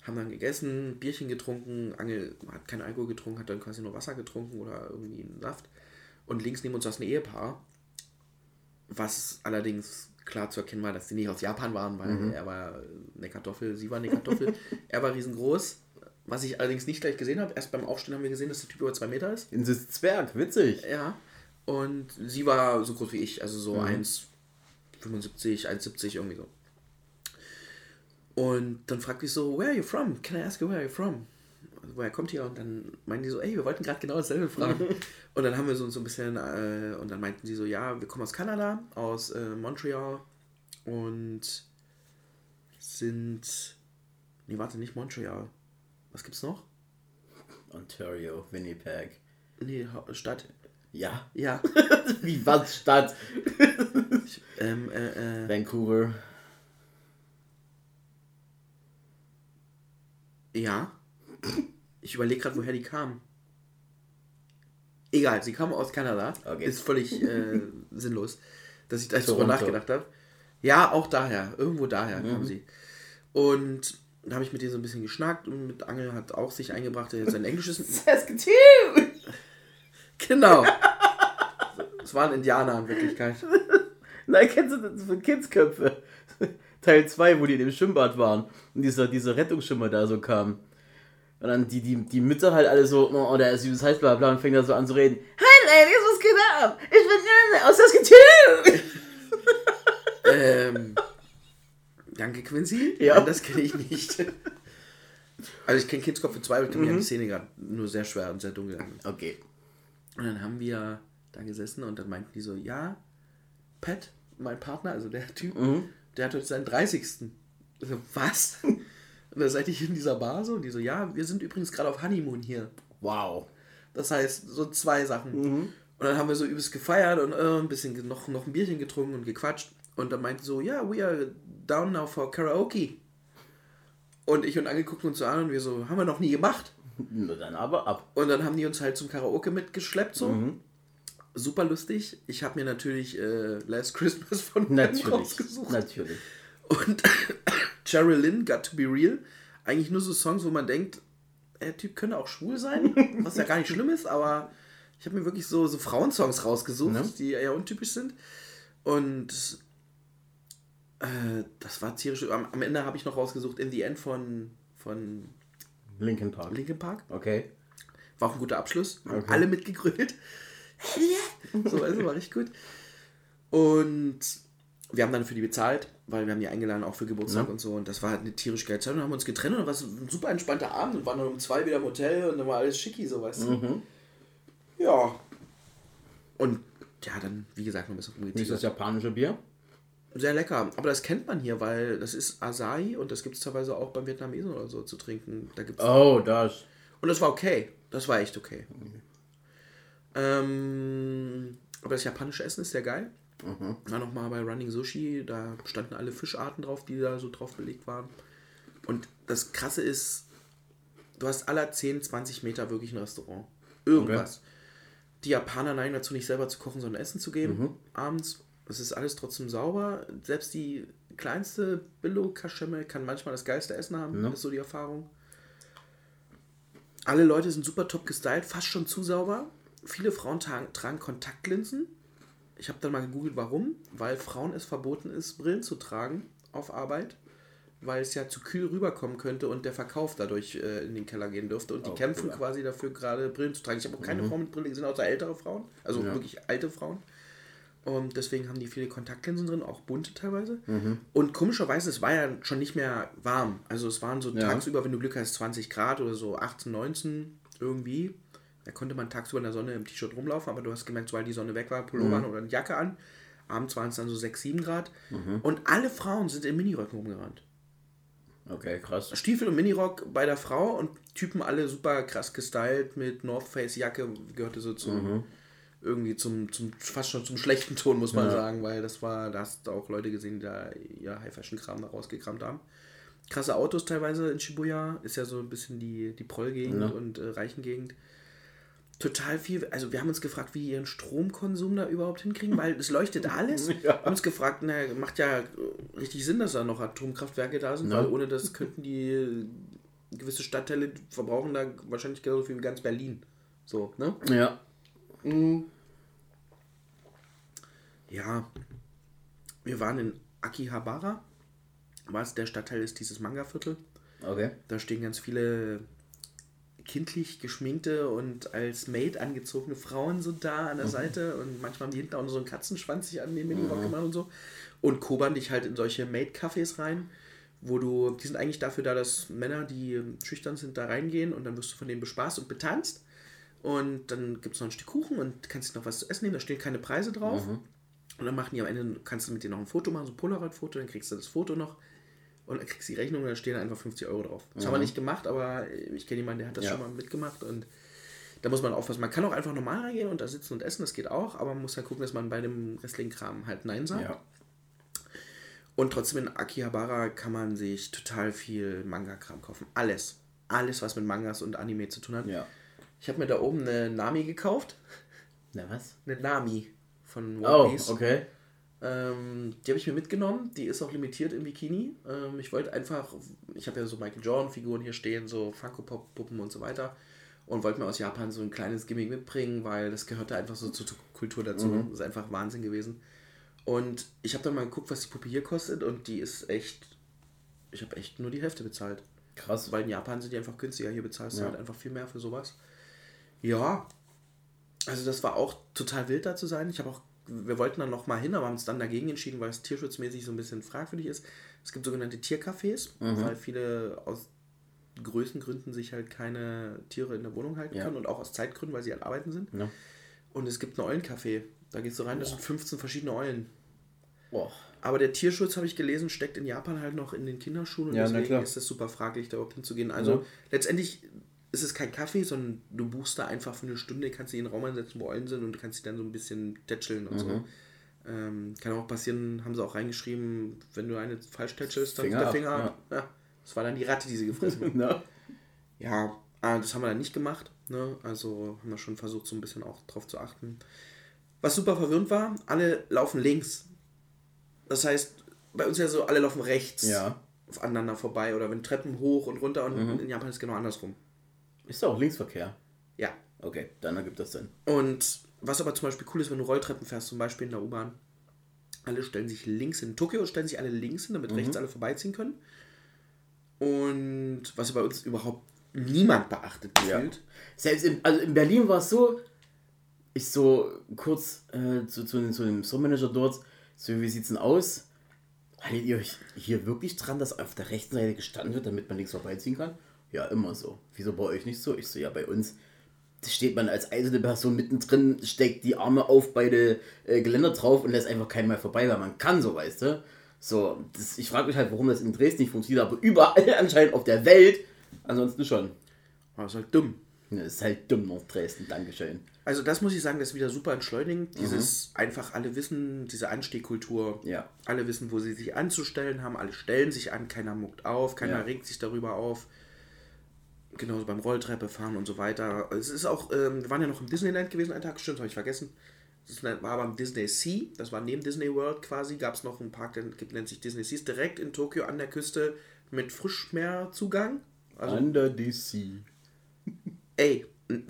Haben dann gegessen, Bierchen getrunken. Angel hat keinen Alkohol getrunken, hat dann quasi nur Wasser getrunken oder irgendwie einen Saft. Und links neben uns saß ein Ehepaar, was allerdings klar zu erkennen war, dass sie nicht aus Japan waren, weil er war eine Kartoffel, sie war eine Kartoffel. er war riesengroß, was ich allerdings nicht gleich gesehen habe. Erst beim Aufstehen haben wir gesehen, dass der Typ über zwei Meter ist. In das Zwerg, witzig. Ja. Und sie war so groß wie ich, also so 1,75, 1,70 irgendwie so. Und dann fragte ich so, where are you from? Can I ask you where are you from? Also, woher kommt ihr? Und dann meinten die so, ey, wir wollten gerade genau dasselbe fragen. und dann haben wir so, so ein bisschen, äh, und dann meinten sie so, ja, wir kommen aus Kanada, aus äh, Montreal und sind, nee, warte, nicht Montreal. Was gibt's noch? Ontario, Winnipeg. Nee, Stadt. Ja. Ja. Wie was Stadt? ähm, äh, äh, Vancouver. Ja. Ich überlege gerade, woher die kamen. Egal, sie kamen aus Kanada. Okay. Ist völlig äh, sinnlos, dass ich da jetzt drüber nachgedacht habe. Ja, auch daher. Irgendwo daher Mhm. kamen sie. Und da habe ich mit denen so ein bisschen geschnackt und mit Angel hat auch sich eingebracht, der jetzt sein Englisch ist. Genau. Es waren Indianer in Wirklichkeit. Nein, kennst du das von Kindsköpfe? Teil 2, wo die in dem Schwimmbad waren und dieser, dieser Rettungsschimmer da so kam. Und dann die, die, die Mütter halt alle so, oh, der ist süßes heiß, bla bla, und fängt da so an zu reden. Hi Ladies, was geht ab? Ich bin aus das Getüll. Ähm, danke, Quincy. Ja. Nein, das kenne ich nicht. Also ich kenne Kindskopf für zwei, aber ich kann mich Mhm. an die Szene gerade nur sehr schwer und sehr dunkel erinnern. Okay. Und dann haben wir da gesessen und dann meinten die so, ja, Pat, mein Partner, also der Typ, Mhm. der hat heute seinen 30. Ich So, was? Und dann seid ihr in dieser Bar so und die so, ja, wir sind übrigens gerade auf Honeymoon hier. Wow. Das heißt, so zwei Sachen. Mhm. Und dann haben wir so übelst gefeiert und äh, ein bisschen noch, noch ein Bierchen getrunken und gequatscht. Und dann meinte so, ja, we are down now for Karaoke. Und ich und Ange guckten uns so an und wir so, haben wir noch nie gemacht. Na dann aber ab. Und dann haben die uns halt zum Karaoke mitgeschleppt so. Mhm. Super lustig. Ich habe mir natürlich äh, Last Christmas von Natürlich. rausgesucht. Natürlich. Und Cheryl Lynn, Got to Be Real. Eigentlich nur so Songs, wo man denkt, der Typ könnte auch schwul sein, was ja gar nicht schlimm ist, aber ich habe mir wirklich so, so Frauensongs rausgesucht, Ja. die eher untypisch sind. Und äh, das war tierisch. Am, am Ende habe ich noch rausgesucht In the End von, von Linkin Park. Linkin Park. Okay. War auch ein guter Abschluss. Haben Okay. alle mitgegrölt. so, also war richtig gut. Und wir haben dann für die bezahlt, weil wir haben die eingeladen, auch für Geburtstag Ja. und so. Und das war halt eine tierisch geile Zeit. Und haben uns getrennt und dann war es ein super entspannter Abend und waren dann um zwei wieder im Hotel und dann war alles schicki, so weißt du. Mhm. Ja. Und ja, dann, wie gesagt, noch ein bisschen Nicht das rumgetigert. japanische Bier? Sehr lecker. Aber das kennt man hier, weil das ist Asahi und das gibt es teilweise auch beim Vietnamesen oder so zu trinken. Da gibt's Oh, das. Und das war okay. Das war echt okay. Ähm, aber das japanische Essen ist sehr geil. War nochmal bei Running Sushi, da standen alle Fischarten drauf, die da so drauf belegt waren. Und das Krasse ist, du hast aller 10, 20 Meter wirklich ein Restaurant. Irgendwas. Die Japaner neigen dazu, nicht selber zu kochen, sondern Essen zu geben. Abends. Es ist alles trotzdem sauber. Selbst die kleinste Billo-Kaschemme kann manchmal das geilste Essen haben. Ja. ist so die Erfahrung. Alle Leute sind super top gestylt, fast schon zu sauber. Viele Frauen tragen, tragen Kontaktlinsen. Ich habe dann mal gegoogelt, warum. Weil Frauen es verboten ist, Brillen zu tragen auf Arbeit, weil es ja zu kühl rüberkommen könnte und der Verkauf dadurch äh, in den Keller gehen dürfte. Und die Oh, kämpfen cool. quasi dafür, gerade Brillen zu tragen. Ich habe auch keine Frau mit Brille gesehen, außer ältere Frauen. Also Ja. wirklich alte Frauen. Und deswegen haben die viele Kontaktlinsen drin, auch bunte teilweise. Mhm. Und komischerweise, es war ja schon nicht mehr warm. Also es waren so Ja. tagsüber, wenn du Glück hast, 20 Grad oder so 18, 19 irgendwie. Da konnte man tagsüber in der Sonne im T-Shirt rumlaufen, aber du hast gemerkt, sobald die Sonne weg war, Pullover Mhm. oder eine Jacke an. Abends waren es dann so 6, 7 Grad. Und alle Frauen sind in Miniröcken rumgerannt. Okay, krass. Stiefel und Minirock bei der Frau und Typen alle super krass gestylt mit North Face Jacke, gehörte so zum irgendwie zum, zum fast schon zum schlechten Ton, muss man Ja. sagen, weil das war, da hast du auch Leute gesehen, die da ihr High-Fashion-Kram da rausgekramt haben. Krasse Autos teilweise in Shibuya, ist ja so ein bisschen die, die Prollgegend Ja. und äh, Reichengegend. Total viel, also wir haben uns gefragt, wie ihren Stromkonsum da überhaupt hinkriegen, weil es leuchtet alles. Ja. Wir haben uns gefragt, na, macht ja richtig Sinn, dass da noch Atomkraftwerke da sind, Ja. weil ohne das könnten die äh, gewisse Stadtteile verbrauchen da wahrscheinlich genauso viel wie ganz Berlin. So, ne? Ja. Ja, wir waren in Akihabara, was der Stadtteil ist, dieses Manga-Viertel. Okay. Da stehen ganz viele kindlich geschminkte und als Maid angezogene Frauen so da an der Seite und manchmal haben die hinten auch noch so einen Katzenschwanz sich an den Minirock gemacht und so. Und kobern dich halt in solche Maid-Cafés rein, wo du, die sind eigentlich dafür da, dass Männer, die schüchtern sind, da reingehen und dann wirst du von denen bespaßt und betanzt. Und dann gibt es noch ein Stück Kuchen und kannst dir noch was zu essen nehmen, da stehen keine Preise drauf und dann machen die am Ende, kannst du mit denen noch ein Foto machen, so ein Polaroid-Foto, dann kriegst du das Foto noch und dann kriegst du die Rechnung und da stehen einfach 50 Euro drauf. Das haben wir nicht gemacht, aber ich kenne jemanden, der hat das Ja. schon mal mitgemacht und da muss man aufpassen. Man kann auch einfach normal reingehen und da sitzen und essen, das geht auch, aber man muss halt gucken, dass man bei dem restlichen Kram halt Nein sagt. Ja. Und trotzdem in Akihabara kann man sich total viel Manga-Kram kaufen. Alles. Alles, was mit Mangas und Anime zu tun hat. Ja. Ich habe mir da oben eine Nami gekauft. Na was? Eine Nami von One Oh, Piece. okay. Ähm, die habe ich mir mitgenommen. Die ist auch limitiert im Bikini. Ähm, ich wollte einfach, ich habe ja so Michael Jordan-Figuren hier stehen, so Funko-Pop-Puppen und so weiter. Und wollte mir aus Japan so ein kleines Gimmick mitbringen, weil das gehörte einfach so zur Kultur dazu. Das ist einfach Wahnsinn gewesen. Und ich habe dann mal geguckt, was die Puppe hier kostet und die ist echt, ich habe echt nur die Hälfte bezahlt. Krass. Weil in Japan sind die einfach günstiger, hier bezahlst du Ja. halt einfach viel mehr für sowas. Ja, also das war auch total wild da zu sein. Ich habe auch, wir wollten dann noch mal hin, aber haben uns dann dagegen entschieden, weil es tierschutzmäßig so ein bisschen fragwürdig ist. Es gibt sogenannte Tiercafés, weil viele aus Größengründen sich halt keine Tiere in der Wohnung halten Ja. können und auch aus Zeitgründen, weil sie halt arbeiten sind. Ja. Und es gibt ein Eulencafé. Da gehst du rein, das sind 15 verschiedene Eulen. Boah. Aber der Tierschutz, habe ich gelesen, steckt in Japan halt noch in den Kinderschuhen und Ja, deswegen ist es super fraglich, da überhaupt hinzugehen. Also letztendlich ist es kein Kaffee, sondern du buchst da einfach für eine Stunde, kannst dich in den Raum einsetzen, wo Eulen sind und du kannst dich dann so ein bisschen tätscheln und Mhm. so. Ähm, kann auch passieren, haben sie auch reingeschrieben, wenn du eine falsch tätschelst, dann Finger der Finger ab. Ja. Das war dann die Ratte, die sie gefressen hat. Ja, äh, das haben wir dann nicht gemacht. Ne? Also haben wir schon versucht, so ein bisschen auch drauf zu achten. Was super verwirrend war, alle laufen links. Das heißt, bei uns ja so, alle laufen rechts Ja. aufeinander vorbei oder wenn Treppen hoch und runter und Mhm. in Japan ist es genau andersrum. Ist da auch Linksverkehr? Ja. Okay, dann ergibt das Sinn. Und was aber zum Beispiel cool ist, wenn du Rolltreppen fährst, zum Beispiel in der U-Bahn, alle stellen sich links hin. In Tokio stellen sich alle links hin, damit Mhm. rechts alle vorbeiziehen können. Und was bei uns überhaupt niemand beachtet Ja. gefühlt. Selbst in, also in Berlin war es so, ich so kurz äh, zu, zu, zu dem Store-Manager dort, so wie sieht's denn aus? Haltet ihr euch hier wirklich dran, dass auf der rechten Seite gestanden wird, damit man links vorbeiziehen kann? Ja, immer so. Wieso bei euch nicht so? Ich so, ja, bei uns steht man als einzelne Person mittendrin, steckt die Arme auf beide äh, Geländer drauf und lässt einfach keinen mehr vorbei, weil man kann so, weißt du? So, das, ich frage mich halt, warum das in Dresden nicht funktioniert, aber überall anscheinend auf der Welt, ansonsten schon. Aber das ist halt dumm. Ja, ist halt dumm noch Dresden, Dankeschön. Also das muss ich sagen, das ist wieder super entschleunigend. Dieses einfach alle wissen, diese Anstehkultur. Ja. Alle wissen, wo sie sich anzustellen haben. Alle stellen sich an, keiner muckt auf, keiner Ja. regt sich darüber auf. Genauso beim Rolltreppe fahren und so weiter. Es ist auch, ähm, wir waren ja noch im Disneyland gewesen, einen Tag, stimmt, habe ich vergessen. Das war aber im Disney Sea, das war neben Disney World quasi, gab es noch einen Park, der nennt sich Disney Sea, ist direkt in Tokio an der Küste mit Frischmeerzugang. Also Under the Sea. Ey,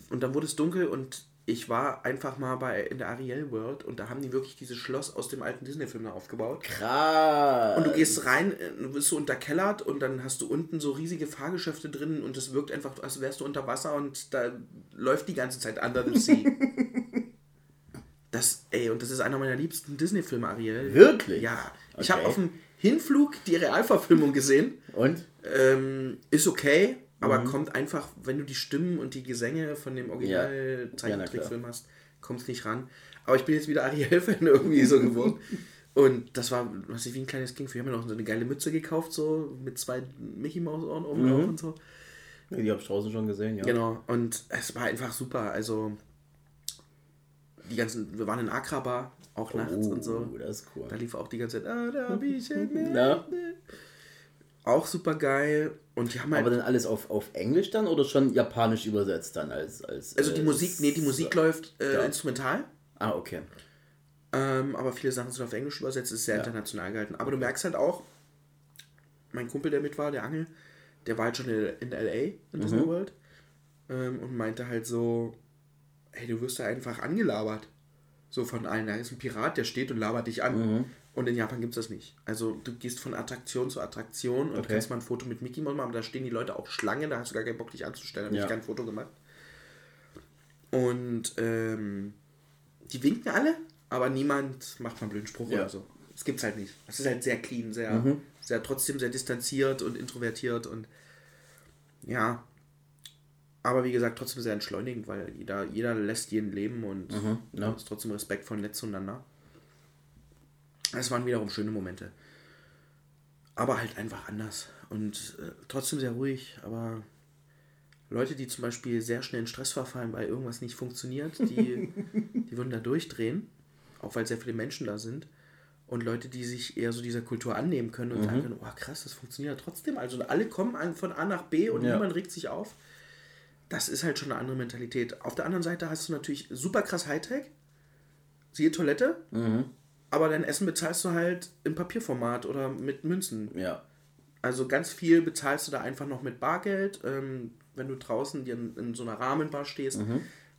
und dann wurde es dunkel und ich war einfach mal bei in der Ariel World und da haben die wirklich dieses Schloss aus dem alten Disney-Film da aufgebaut. Krass. Und du gehst rein, äh, du bist so unterkellert und dann hast du unten so riesige Fahrgeschäfte drin und es wirkt einfach, als wärst du unter Wasser und da läuft die ganze Zeit Under the Sea. das, ey, und das ist einer meiner liebsten Disney-Filme, Ariel. Wirklich? Ja. Ich Okay. habe auf dem Hinflug die Realverfilmung gesehen. Und? Ähm, ist okay, aber Mhm. kommt einfach, wenn du die Stimmen und die Gesänge von dem Ja. original Ja, Zeichentrickfilm hast, kommst nicht ran. Aber ich bin jetzt wieder Ariel-Fan irgendwie so geworden. Und das war, was ich wie ein kleines Kind. Wir haben ja noch so eine geile Mütze gekauft, so mit zwei Mickey Maus Ohren oben drauf und so. Die hab ich draußen schon gesehen, ja. Genau. Und es war einfach super. Also die ganzen, wir waren in Akraba, auch nachts und so. Oh, das ist cool. Da lief auch die ganze Zeit, ah, Auch super geil. Und die haben halt Aber dann alles auf, auf Englisch dann oder schon japanisch übersetzt dann als. als Also die äh, Musik, nee, die Musik läuft äh, Ja. instrumental, Ah, okay. ähm, aber viele Sachen sind auf Englisch übersetzt, ist sehr Ja. international gehalten. Aber du merkst halt auch, mein Kumpel, der mit war, der Angel, der war halt schon in, in LA, in Disney Mhm. World, ähm, und meinte halt so, hey, du wirst da einfach angelabert. So von allen. Da ist ein Pirat, der steht und labert dich an. Mhm. Und in Japan gibt es das nicht. Also du gehst von Attraktion zu Attraktion und Okay. kannst mal ein Foto mit Mickey Mouse machen, aber da stehen die Leute auch Schlange, da hast du gar keinen Bock, dich anzustellen. Da habe Ja. ich kein Foto gemacht. Und ähm, die winken alle, aber niemand macht mal einen blöden Spruch Ja. oder so. Das gibt's halt nicht. Es ist halt sehr clean, sehr, Mhm. sehr trotzdem sehr distanziert und introvertiert und ja. Aber wie gesagt, trotzdem sehr entschleunigend, weil jeder, jeder lässt jeden leben und Mhm, ja. ist trotzdem respektvoll nett zueinander. Es waren wiederum schöne Momente. Aber halt einfach anders. Und äh, trotzdem sehr ruhig, aber Leute, die zum Beispiel sehr schnell in Stress verfallen, weil irgendwas nicht funktioniert, die, die würden da durchdrehen, auch weil sehr viele Menschen da sind. Und Leute, die sich eher so dieser Kultur annehmen können und sagen können, oh krass, das funktioniert ja trotzdem. Also alle kommen von A nach B und Ja. niemand regt sich auf. Das ist halt schon eine andere Mentalität. Auf der anderen Seite hast du natürlich super krass Hightech, siehe Toilette, Mhm. Aber dein Essen bezahlst du halt im Papierformat oder mit Münzen. Ja. Also ganz viel bezahlst du da einfach noch mit Bargeld. Ähm, wenn du draußen dir in, in so einer Rahmenbar stehst,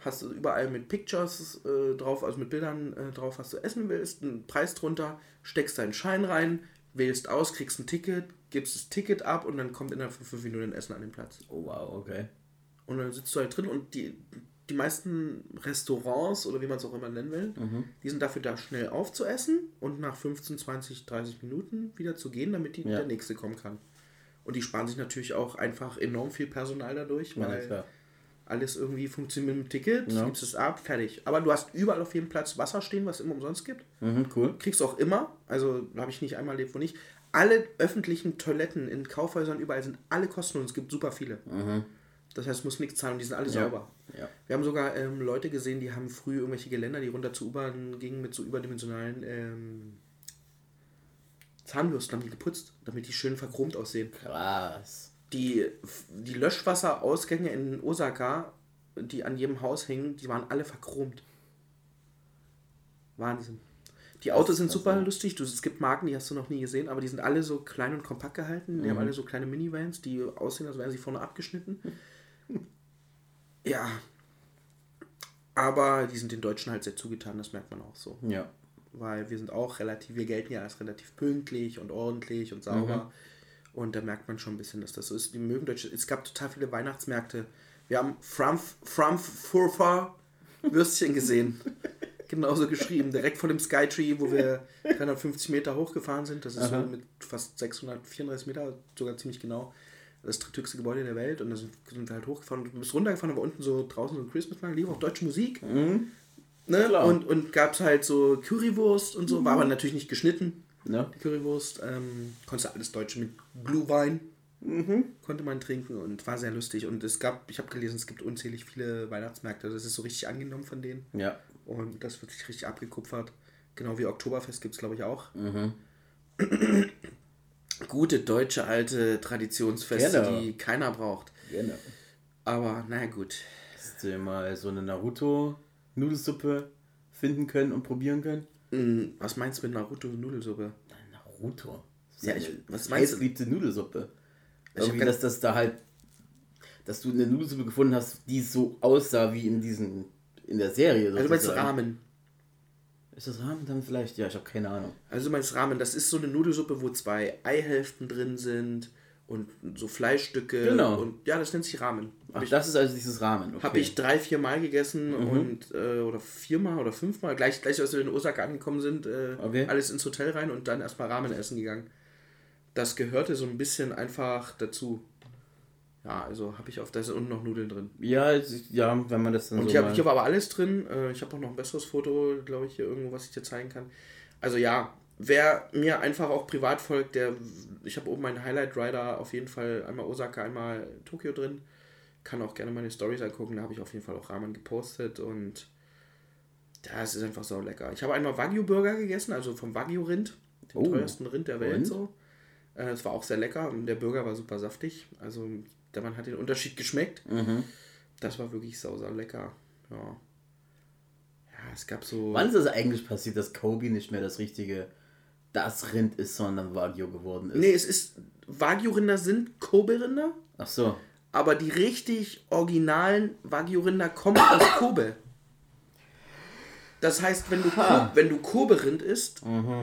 hast du überall mit Pictures äh, drauf, also mit Bildern äh, drauf, was du essen willst, einen Preis drunter, steckst deinen Schein rein, wählst aus, kriegst ein Ticket, gibst das Ticket ab und dann kommt innerhalb von fünf Minuten Essen an den Platz. Oh wow, okay. Und dann sitzt du halt drin und die, die meisten Restaurants oder wie man es auch immer nennen will, die sind dafür da, schnell aufzuessen und nach 15, 20, 30 Minuten wieder zu gehen, damit die, Ja. der nächste kommen kann. Und die sparen sich natürlich auch einfach enorm viel Personal dadurch, Ja, weil klar. alles irgendwie funktioniert mit dem Ticket, Ja. gibst es ab, fertig. Aber du hast überall auf jedem Platz Wasser stehen, was es immer umsonst gibt. Mhm, cool. Kriegst du auch immer, also habe ich nicht einmal erlebt, wo nicht. Alle öffentlichen Toiletten in Kaufhäusern überall sind alle kostenlos. Es gibt super viele. Das heißt, du musst nichts zahlen und die sind alle Mhm. Ja. sauber. Ja. Wir haben sogar ähm, Leute gesehen, die haben früh irgendwelche Geländer, die runter zur U-Bahn gingen mit so überdimensionalen ähm, Zahnbürsten, haben die geputzt, damit die schön verchromt aussehen. Krass. Die, die Löschwasserausgänge in Osaka, die an jedem Haus hängen, die waren alle verchromt. Wahnsinn. Die Autos sind super ja. lustig. Du, es gibt Marken, die hast du noch nie gesehen, aber die sind alle so klein und kompakt gehalten. Die haben alle so kleine Minivans, die aussehen, als wären sie vorne abgeschnitten. ja. Aber die sind den Deutschen halt sehr zugetan, das merkt man auch so. Ja. Weil wir sind auch relativ, wir gelten ja als relativ pünktlich und ordentlich und sauber. Und da merkt man schon ein bisschen, dass das so ist. Die mögen Deutsche. Es gab total viele Weihnachtsmärkte. Wir haben Frankf Frankfurter Würstchen gesehen. Genauso geschrieben, direkt vor dem Skytree, wo wir 350 Meter hochgefahren sind. Das ist so Aha. mit fast 634 Meter, sogar ziemlich genau. Das höchste Gebäude der Welt. Und da sind, sind wir halt hochgefahren. Du bist runtergefahren, aber unten so draußen so ein Christmas-Markt, lief auch deutsche Musik. Ne? Klar. Und, und gab es halt so Currywurst und so, war aber natürlich nicht geschnitten. Ja. Die Currywurst, ähm, konntest du alles Deutsche mit Glühwein Mhm. konnte man trinken und war sehr lustig. Und es gab, ich habe gelesen, es gibt unzählig viele Weihnachtsmärkte. Das ist so richtig angenommen von denen. Ja. Und das wird sich richtig abgekupfert. Genau wie Oktoberfest gibt es, glaube ich, auch. Mhm. Gute deutsche alte Traditionsfeste, Genau. die keiner braucht. Genau. Aber naja, gut. Hast du mal so eine Naruto-Nudelsuppe finden können und probieren können? Hm, Was meinst du mit Naruto-Nudelsuppe? Naruto. Ja, ich- was meinst du? heißgeliebte Nudelsuppe. Ich Irgendwie, dass das da halt, dass du eine Nudelsuppe gefunden hast, die so aussah wie in diesen, in der Serie. Also du meinst sozusagen. Ramen. Ist das Ramen dann vielleicht? Ja, ich habe keine Ahnung. Also meinst Ramen, das ist so eine Nudelsuppe, wo zwei Eihälften drin sind und so Fleischstücke. Genau. Und ja, das nennt sich Ramen. Ach, das ist also dieses Ramen. Okay. Habe ich drei, vier Mal gegessen Mhm. und äh, oder viermal oder fünfmal, gleich, gleich als wir in Osaka angekommen sind, äh, Okay. alles ins Hotel rein und dann erstmal Ramen essen gegangen. Das gehörte so ein bisschen einfach dazu. Ja, also habe ich auf das und noch Nudeln drin. Ja, ja, wenn man das dann Und so ich habe war aber alles drin. Äh, ich habe auch noch ein besseres Foto, glaube ich, hier irgendwo, was ich dir zeigen kann. Also ja, wer mir einfach auch privat folgt, der ich habe oben meinen Highlight Rider auf jeden Fall einmal Osaka, einmal Tokio drin. Kann auch gerne meine Stories angucken, da habe ich auf jeden Fall auch Ramen gepostet und das ist einfach so lecker. Ich habe einmal Wagyu Burger gegessen, also vom Wagyu Rind, dem Oh. teuersten Rind der Welt Und? so. Äh, Es war auch sehr lecker und der Burger war super saftig. Also der Mann hat den Unterschied geschmeckt. Mhm. Das war wirklich sauser lecker. Ja. Ja, es gab so. Wann ist das eigentlich passiert, dass Kobe nicht mehr das richtige, das Rind ist, sondern Wagyu geworden ist? Nee, es ist. Wagyu-Rinder sind Kobe-Rinder, Ach so. aber die richtig originalen Wagyu-Rinder kommen aus Kobe. Das heißt, wenn du, Ha. Wenn du Kobe-Rind isst,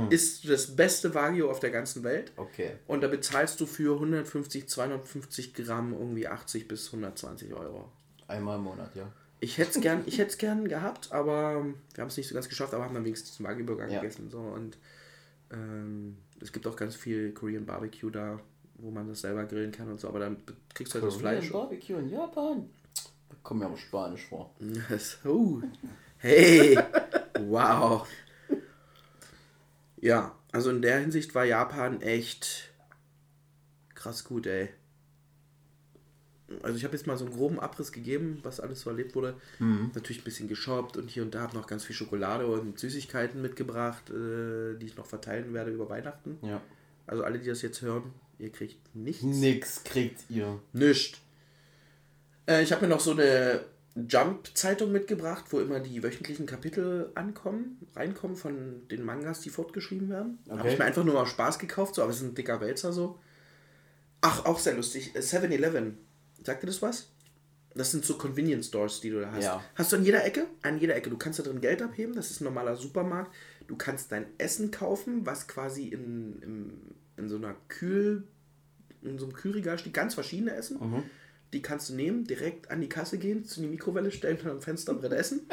isst du das beste Wagyu auf der ganzen Welt. Okay. Und da bezahlst du für 150, 250 Gramm irgendwie 80 bis 120 Euro. Einmal im Monat, ja. Ich hätte es gern, ich gern gehabt, aber wir haben es nicht so ganz geschafft, aber haben dann wenigstens den Wagyu Burger Ja. gegessen. So. Und ähm, es gibt auch ganz viel Korean Barbecue da, wo man das selber grillen kann und so, aber dann kriegst du halt das Fleisch. Barbecue in Japan. Da kommt mir aber Spanisch vor. oh. Hey! Wow! Ja, also in der Hinsicht war Japan echt krass gut, ey. Also ich habe jetzt mal so einen groben Abriss gegeben, was alles so erlebt wurde. Natürlich ein bisschen geshoppt und hier und da habe noch ganz viel Schokolade und Süßigkeiten mitgebracht, äh, die ich noch verteilen werde über Weihnachten. Ja. Also alle, die das jetzt hören, ihr kriegt nichts. Nix kriegt ihr. Nischt. Äh, ich habe mir noch so eine Jump-Zeitung mitgebracht, wo immer die wöchentlichen Kapitel ankommen, reinkommen von den Mangas, die fortgeschrieben werden. Habe Okay. ich mir einfach nur aus Spaß gekauft, so, aber es ist ein dicker Wälzer so. Ach, auch sehr lustig. 7-Eleven. Sagt ihr das was? Das sind so Convenience Stores, die du da hast. Ja. Hast du an jeder Ecke? An jeder Ecke. Du kannst da drin Geld abheben, das ist ein normaler Supermarkt. Du kannst dein Essen kaufen, was quasi in, in, in so einer Kühl, in so einem Kühlregal steht, ganz verschiedene Essen. Die kannst du nehmen, direkt an die Kasse gehen, zu die Mikrowelle stellen und am Fensterbrett essen.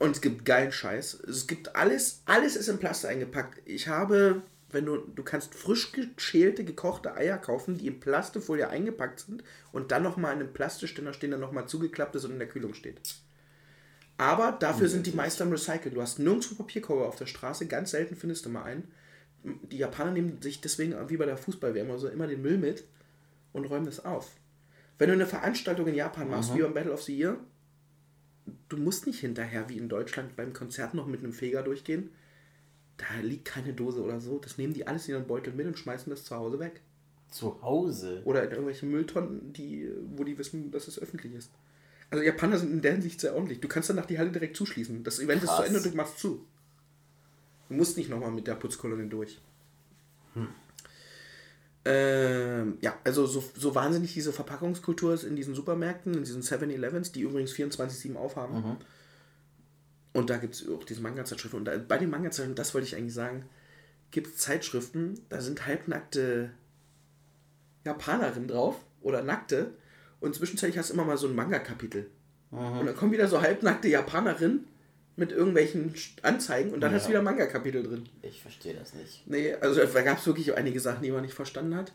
Und es gibt geilen Scheiß. Es gibt alles, alles ist in Plastik eingepackt. Ich habe, wenn du, du kannst frisch geschälte, gekochte Eier kaufen, die in Plastikfolie eingepackt sind und dann nochmal in einem Plastikständer stehen, der nochmal zugeklappt ist und in der Kühlung steht. Aber dafür sind die meisten recycelt. Du hast nirgendwo Papierkorbe auf der Straße, ganz selten findest du mal einen. Die Japaner nehmen sich deswegen, wie bei der Fußball-WM, also immer den Müll mit und räumen das auf. Wenn du eine Veranstaltung in Japan machst, wie beim Battle of the Year, du musst nicht hinterher wie in Deutschland beim Konzert noch mit einem Feger durchgehen. Da liegt keine Dose oder so. Das nehmen die alles in ihren Beutel mit und schmeißen das zu Hause weg. Zu Hause. Oder in irgendwelche Mülltonnen, die, wo die wissen, dass es öffentlich ist. Also Japaner sind in der Hinsicht sehr ordentlich. Du kannst danach die Halle direkt zuschließen. Das Event ist zu Krass. Ende und du machst zu. Du musst nicht nochmal mit der Putzkolonne durch. Ähm, ja, also so, so wahnsinnig diese Verpackungskultur ist in diesen Supermärkten, in diesen 7-Elevens, die übrigens 24-7 aufhaben. Und da gibt es auch diese Manga-Zeitschriften. Und da, bei den Manga-Zeitschriften, das wollte ich eigentlich sagen, gibt es Zeitschriften, da sind halbnackte Japanerinnen drauf oder nackte. Und zwischenzeitlich hast du immer mal so ein Manga-Kapitel. Und dann kommen wieder so halbnackte Japanerinnen mit irgendwelchen Anzeigen und dann hast du wieder Manga-Kapitel drin. Ich verstehe das nicht. Nee, also da gab es wirklich einige Sachen, die man nicht verstanden hat.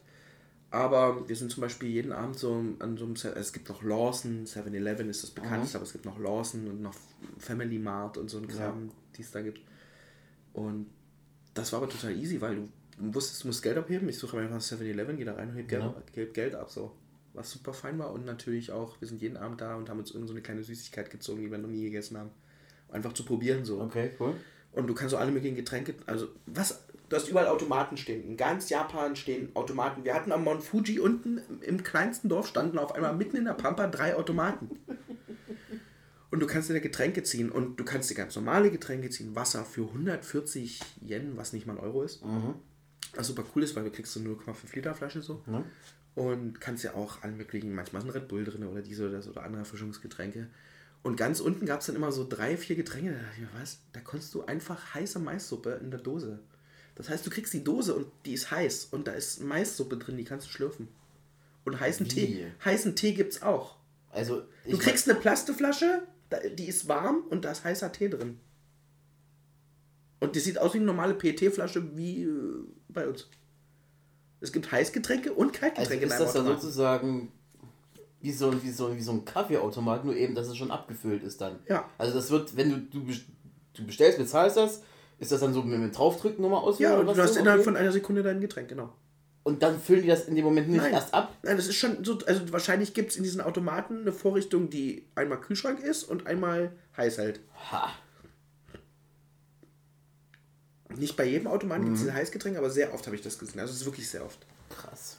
Aber wir sind zum Beispiel jeden Abend so an so einem, es gibt noch Lawson, 7-Eleven ist das bekannteste, aber es gibt noch Lawson und noch Family Mart und so ein Kram, die es da gibt. Und das war aber total easy, weil du wusstest, du musst Geld abheben. Ich suche einfach 7-Eleven, gehe da rein und heb Geld, Ja. heb Geld ab, so. Was super fein war und natürlich auch, wir sind jeden Abend da und haben uns irgend so eine kleine Süßigkeit gezogen, die wir noch nie gegessen haben. Einfach zu probieren, so. Okay, cool. Und du kannst so alle möglichen Getränke, also was, du hast überall Automaten stehen. In ganz Japan stehen Automaten. Wir hatten am Mount Fuji unten im- kleinsten Dorf standen auf einmal mitten in der Pampa drei Automaten. Und du kannst dir da Getränke ziehen und du kannst dir ganz normale Getränke ziehen. Wasser für 140 Yen, was nicht mal ein Euro ist. Was super cool ist, weil du kriegst so 0,5 Liter Flasche so. Ja. Und kannst ja auch alle möglichen, manchmal ist ein Red Bull drin oder diese oder das oder andere Erfrischungsgetränke. Und ganz unten gab es dann immer so drei, vier Getränke. Da dachte ich mir, was? Da konntest du einfach heiße Maissuppe in der Dose. Das heißt, du kriegst die Dose und die ist heiß und da ist Maissuppe drin, die kannst du schlürfen. Und heißen Wie? Tee. Heißen Tee gibt's auch. Also, Du kriegst eine Plastikflasche, da- die ist warm und da ist heißer Tee drin. Und die sieht aus wie eine normale PET-Flasche wie äh, bei uns. Es gibt Heißgetränke und also Kaltgetränke ist einem das dann sozusagen wie so, ein- wie, so, wie so ein Kaffeeautomat, nur eben, dass es schon abgefüllt ist dann. Ja. Also das wird, wenn du, du, du bestellst, bezahlst das, ist das dann so mit, draufdrücken nochmal auswählen? Ja, oder und du hast so? innerhalb Okay. von einer Sekunde dein Getränk, genau. Und dann füllen die das in dem Moment nicht Nein. erst ab? Nein, das ist schon so, also wahrscheinlich gibt es in diesen Automaten eine Vorrichtung, die einmal Kühlschrank ist und einmal heiß hält. Ha. Nicht bei jedem Automaten gibt Mhm. es diese Heißgetränke, aber sehr oft habe ich das gesehen. Also es ist wirklich sehr oft. Krass.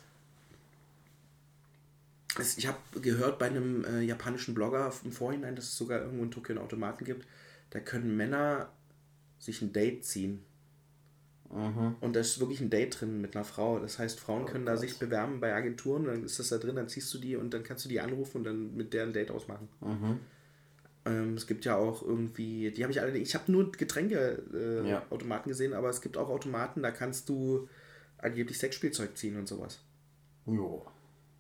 Ich habe gehört bei einem äh, japanischen Blogger im Vorhinein, dass es sogar irgendwo in Tokio einen Automaten gibt. Da können Männer sich ein Date ziehen. Mhm. Und da ist wirklich ein Date drin mit einer Frau. Das heißt, Frauen können da sich bewerben bei Agenturen, dann ist das da drin, dann ziehst du die und dann kannst du die anrufen und dann mit der ein Date ausmachen. Ähm, es gibt ja auch irgendwie, die habe ich alle, ich habe nur Getränke-Automaten äh, Ja. Gesehen, aber es gibt auch Automaten, da kannst du angeblich Sexspielzeug ziehen und sowas. Jo.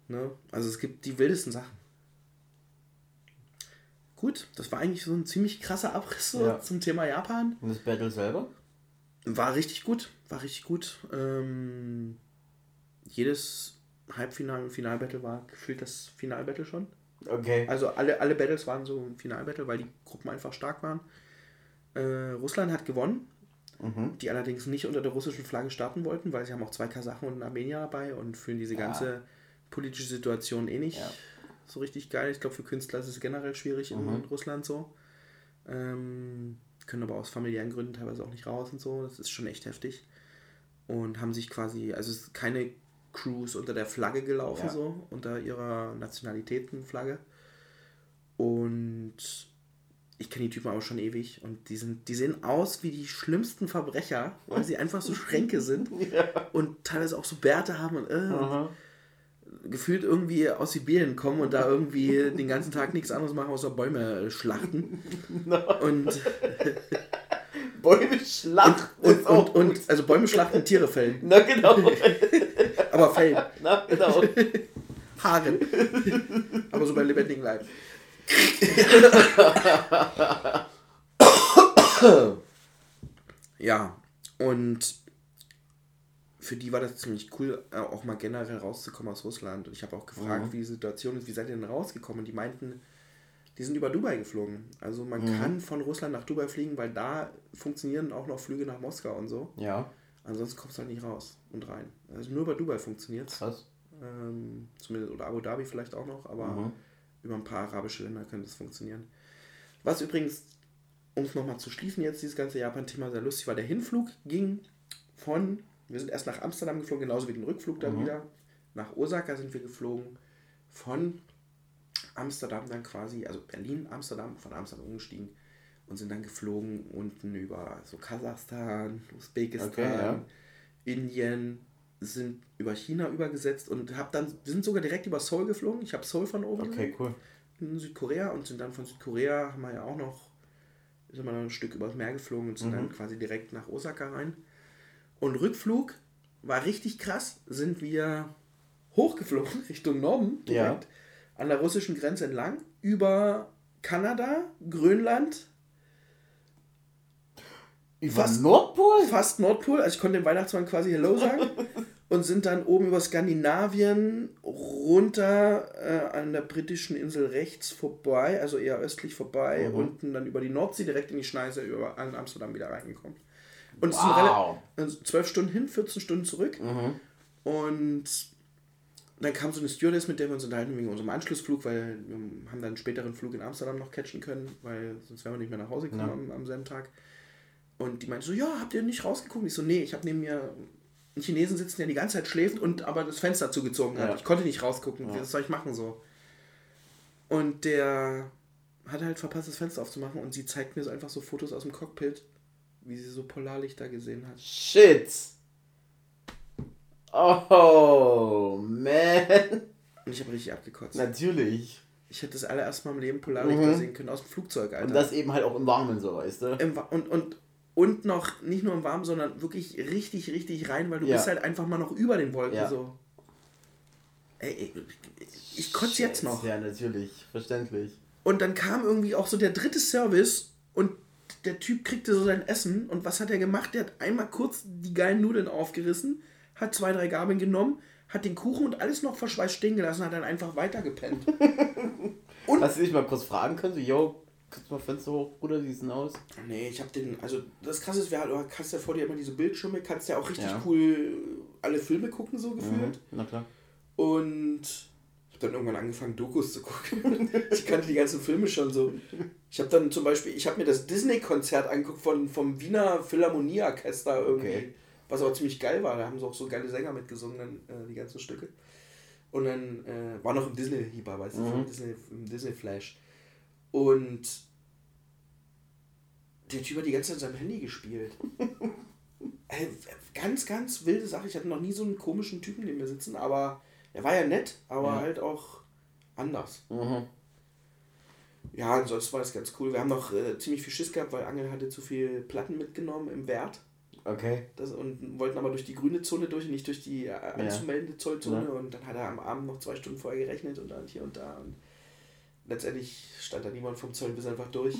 Ne? Also es gibt die wildesten Sachen. Gut, das war eigentlich so ein ziemlich krasser Abriss so Ja. zum Thema Japan. Und das Battle selber? War richtig gut, war richtig gut. Ähm, jedes Halbfinal- und Finalbattle war gefühlt das Finalbattle schon. Okay. Also alle, alle Battles waren so ein Finalbattle, weil die Gruppen einfach stark waren. Äh, Russland hat gewonnen, Mhm. die allerdings nicht unter der russischen Flagge starten wollten, weil sie haben auch zwei Kasachen und einen Armenier dabei und fühlen diese ganze politische Situation eh nicht Ja. So richtig geil. Ich glaube, für Künstler ist es generell schwierig in Mhm. Russland so. Ähm, können aber aus familiären Gründen teilweise auch nicht raus und so. Das ist schon echt heftig. Und haben sich quasi, also es ist keine Crews unter der Flagge gelaufen, Ja. so, unter ihrer Nationalitätenflagge. Und ich kenne die Typen auch schon ewig und die, sind, die sehen aus wie die schlimmsten Verbrecher, weil sie einfach so Schränke sind und teilweise auch so Bärte haben und äh, Aha. Gefühlt irgendwie aus Sibirien kommen und da irgendwie den ganzen Tag nichts anderes machen, außer Bäume schlachten. Und Bäume schlachten. Und, auch und, und, also Bäume schlachten, Tiere fällen. Na genau. Aber fällen. Na genau. Haare. Aber so bei lebendigem Leib. ja, und für die war das ziemlich cool, äh, auch mal generell rauszukommen aus Russland. Und ich habe auch gefragt, Mhm. wie die Situation ist, wie seid ihr denn rausgekommen? Und die meinten, die sind über Dubai geflogen. Also man Mhm. kann von Russland nach Dubai fliegen, weil da funktionieren auch noch Flüge nach Moskau und so. Ja, Ansonsten kommst du halt nicht raus und rein. Also nur über Dubai funktioniert krass. ähm, zumindest, oder Abu Dhabi vielleicht auch noch, aber Mhm. über ein paar arabische Länder könnte es funktionieren. Was übrigens, um es nochmal zu schließen, jetzt dieses ganze Japan-Thema sehr lustig war, der Hinflug ging von, wir sind erst nach Amsterdam geflogen, genauso wie den Rückflug dann Mhm. wieder. Nach Osaka sind wir geflogen, von Amsterdam dann quasi, also Berlin, Amsterdam, von Amsterdam umgestiegen und sind dann geflogen unten über so Kasachstan, Usbekistan, Okay, ja. Indien, sind über China übergesetzt und hab dann, sind sogar direkt über Seoul geflogen. Ich habe Seoul von oben Okay, cool. in Südkorea und sind dann von Südkorea, haben wir ja auch noch, sind wir noch ein Stück übers Meer geflogen und sind Mhm. dann quasi direkt nach Osaka rein. Und Rückflug war richtig krass, sind wir hochgeflogen Richtung Norden, Ja. direkt an der russischen Grenze entlang, über Kanada, Grönland, Über Fast- Nordpol? fast Nordpol, also ich konnte dem Weihnachtsmann quasi Hello sagen und sind dann oben über Skandinavien runter äh, an der britischen Insel rechts vorbei, also eher östlich vorbei, Mhm. unten dann über die Nordsee direkt in die Schneise über an Amsterdam wieder reingekommen. Und es sind Wow. rela- also 12 Stunden hin, 14 Stunden zurück Mhm. und dann kam so eine Stewardess, mit der wir uns unterhalten wegen unserem Anschlussflug, weil wir haben dann einen späteren Flug in Amsterdam noch catchen können, weil sonst wären wir nicht mehr nach Hause gekommen Ja. am, am selben Tag. Und die meinte so, ja, habt ihr nicht rausgeguckt? Ich so, nee, ich habe neben mir einen Chinesen sitzen, der die ganze Zeit schläft und aber das Fenster zugezogen hat. Ja. Ich konnte nicht rausgucken. Ja. Was soll ich machen so? Und der hat halt verpasst, das Fenster aufzumachen und sie zeigt mir so einfach so Fotos aus dem Cockpit, wie sie so Polarlichter gesehen hat. Shit. Oh, man. Und ich habe richtig abgekotzt. Natürlich. Ich hätte das allererst Mal im Leben Polarlichter Mhm. sehen können aus dem Flugzeug, Alter. Und das eben halt auch im Warmen so, weißt du? Im und, und, und noch nicht nur im Warmen, sondern wirklich richtig, richtig rein, weil du Ja. bist halt einfach mal noch über den Wolken Ja. so. Ey, ey, ich kotze jetzt noch. Ja, natürlich. Verständlich. Und dann kam irgendwie auch so der dritte Service und der Typ kriegte so sein Essen und was hat er gemacht? Der hat einmal kurz die geilen Nudeln aufgerissen, hat zwei, drei Gabeln genommen, hat den Kuchen und alles noch verschweißt stehen gelassen, hat dann einfach weitergepennt. Hast du dich mal kurz fragen können? So, yo, kannst du mal Fenster hoch, Bruder, wie sieht's denn aus? Nee, ich hab den, also das krasse ist, wer halt, du hast ja vor dir immer diese Bildschirme, kannst ja auch richtig Ja. cool alle Filme gucken, so gefühlt. Na klar. Und dann irgendwann angefangen, Dokus zu gucken. ich kannte die ganzen Filme schon so. Ich habe dann zum Beispiel, ich habe mir das Disney-Konzert angeguckt von, vom Wiener Philharmonieorchester irgendwie. Okay. Was aber ziemlich geil war. Da haben sie auch so geile Sänger mitgesungen, dann, äh, die ganzen Stücke. Und dann äh, war noch im Disney-Hieber, weißt du, Mhm. im Disney, im Disney-Flash. Und der Typ hat die ganze Zeit an seinem Handy gespielt. Ey, ganz, ganz wilde Sache. Ich hatte noch nie so einen komischen Typen neben mir sitzen, aber er war ja nett, aber Ja. halt auch anders. Mhm. Ja, ansonsten war das ganz cool. Wir haben noch äh, ziemlich viel Schiss gehabt, weil Angel hatte zu viel Platten mitgenommen im Wert. Okay. Das, und wollten aber durch die grüne Zone durch, nicht durch die äh, anzumeldende Zollzone. Ja. Und dann hat er am Abend noch zwei Stunden vorher gerechnet und dann hier und da. Und letztendlich stand da niemand vom Zoll bis einfach durch.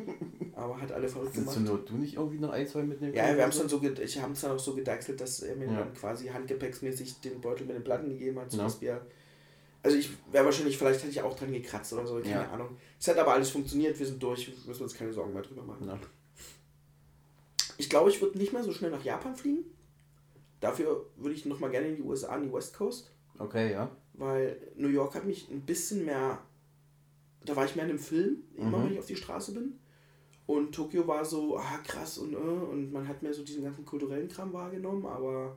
aber hat alle verrückt Willst gemacht. du nur du nicht irgendwie noch ein, zwei mitnehmen? Ja, wir haben es dann so, ich habe es dann auch so gedeichselt, dass er mir Ja. dann quasi handgepäcksmäßig den Beutel mit den Platten gegeben hat, sodass Ja. wir. Also ich wäre wahrscheinlich, vielleicht hätte ich auch dran gekratzt oder so, keine Ja. Ahnung. Es hat aber alles funktioniert, wir sind durch, müssen wir uns keine Sorgen mehr drüber machen. Na. Ich glaube, ich würde nicht mehr so schnell nach Japan fliegen. Dafür würde ich nochmal gerne in die USA, an die West Coast, Okay, ja. weil New York hat mich ein bisschen mehr. Da war ich mehr in einem Film, immer Mhm. wenn ich auf die Straße bin. Und Tokio war so, ah krass und äh, und man hat mehr so diesen ganzen kulturellen Kram wahrgenommen, aber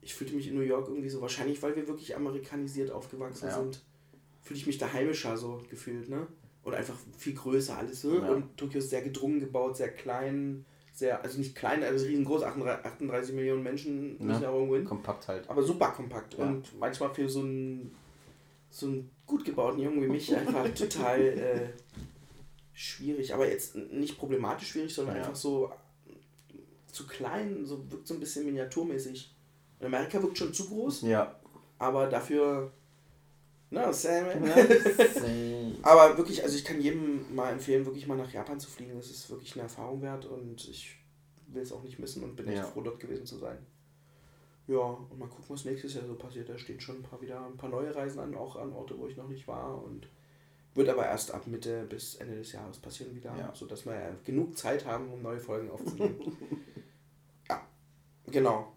ich fühlte mich in New York irgendwie so, wahrscheinlich weil wir wirklich amerikanisiert aufgewachsen Ja. sind, fühle ich mich da heimischer so gefühlt, ne? Und einfach viel größer alles so. Ja. Und Tokio ist sehr gedrungen gebaut, sehr klein, sehr, also nicht klein, also riesengroß, 38, 38 Millionen Menschen müssen ja, Ja. irgendwo hin. Kompakt halt. Aber super kompakt. Ja. Und manchmal für so einen, so einen gut gebauten Jungen wie mich einfach total äh, schwierig. Aber jetzt nicht problematisch schwierig, sondern Ja. einfach so zu klein, so wirkt so ein bisschen miniaturmäßig. In Amerika wirkt schon zu groß, Ja. aber dafür. Na, Sam. Same. Aber wirklich, also ich kann jedem mal empfehlen, wirklich mal nach Japan zu fliegen. Das ist wirklich eine Erfahrung wert und ich will es auch nicht missen und bin echt Ja. froh, dort gewesen zu sein. Ja, und mal gucken, was nächstes Jahr so passiert. Da stehen schon ein paar wieder ein paar neue Reisen an, auch an Orte, wo ich noch nicht war. Und wird aber erst ab Mitte bis Ende des Jahres passieren wieder, Ja. sodass wir ja genug Zeit haben, um neue Folgen aufzunehmen. ja, genau.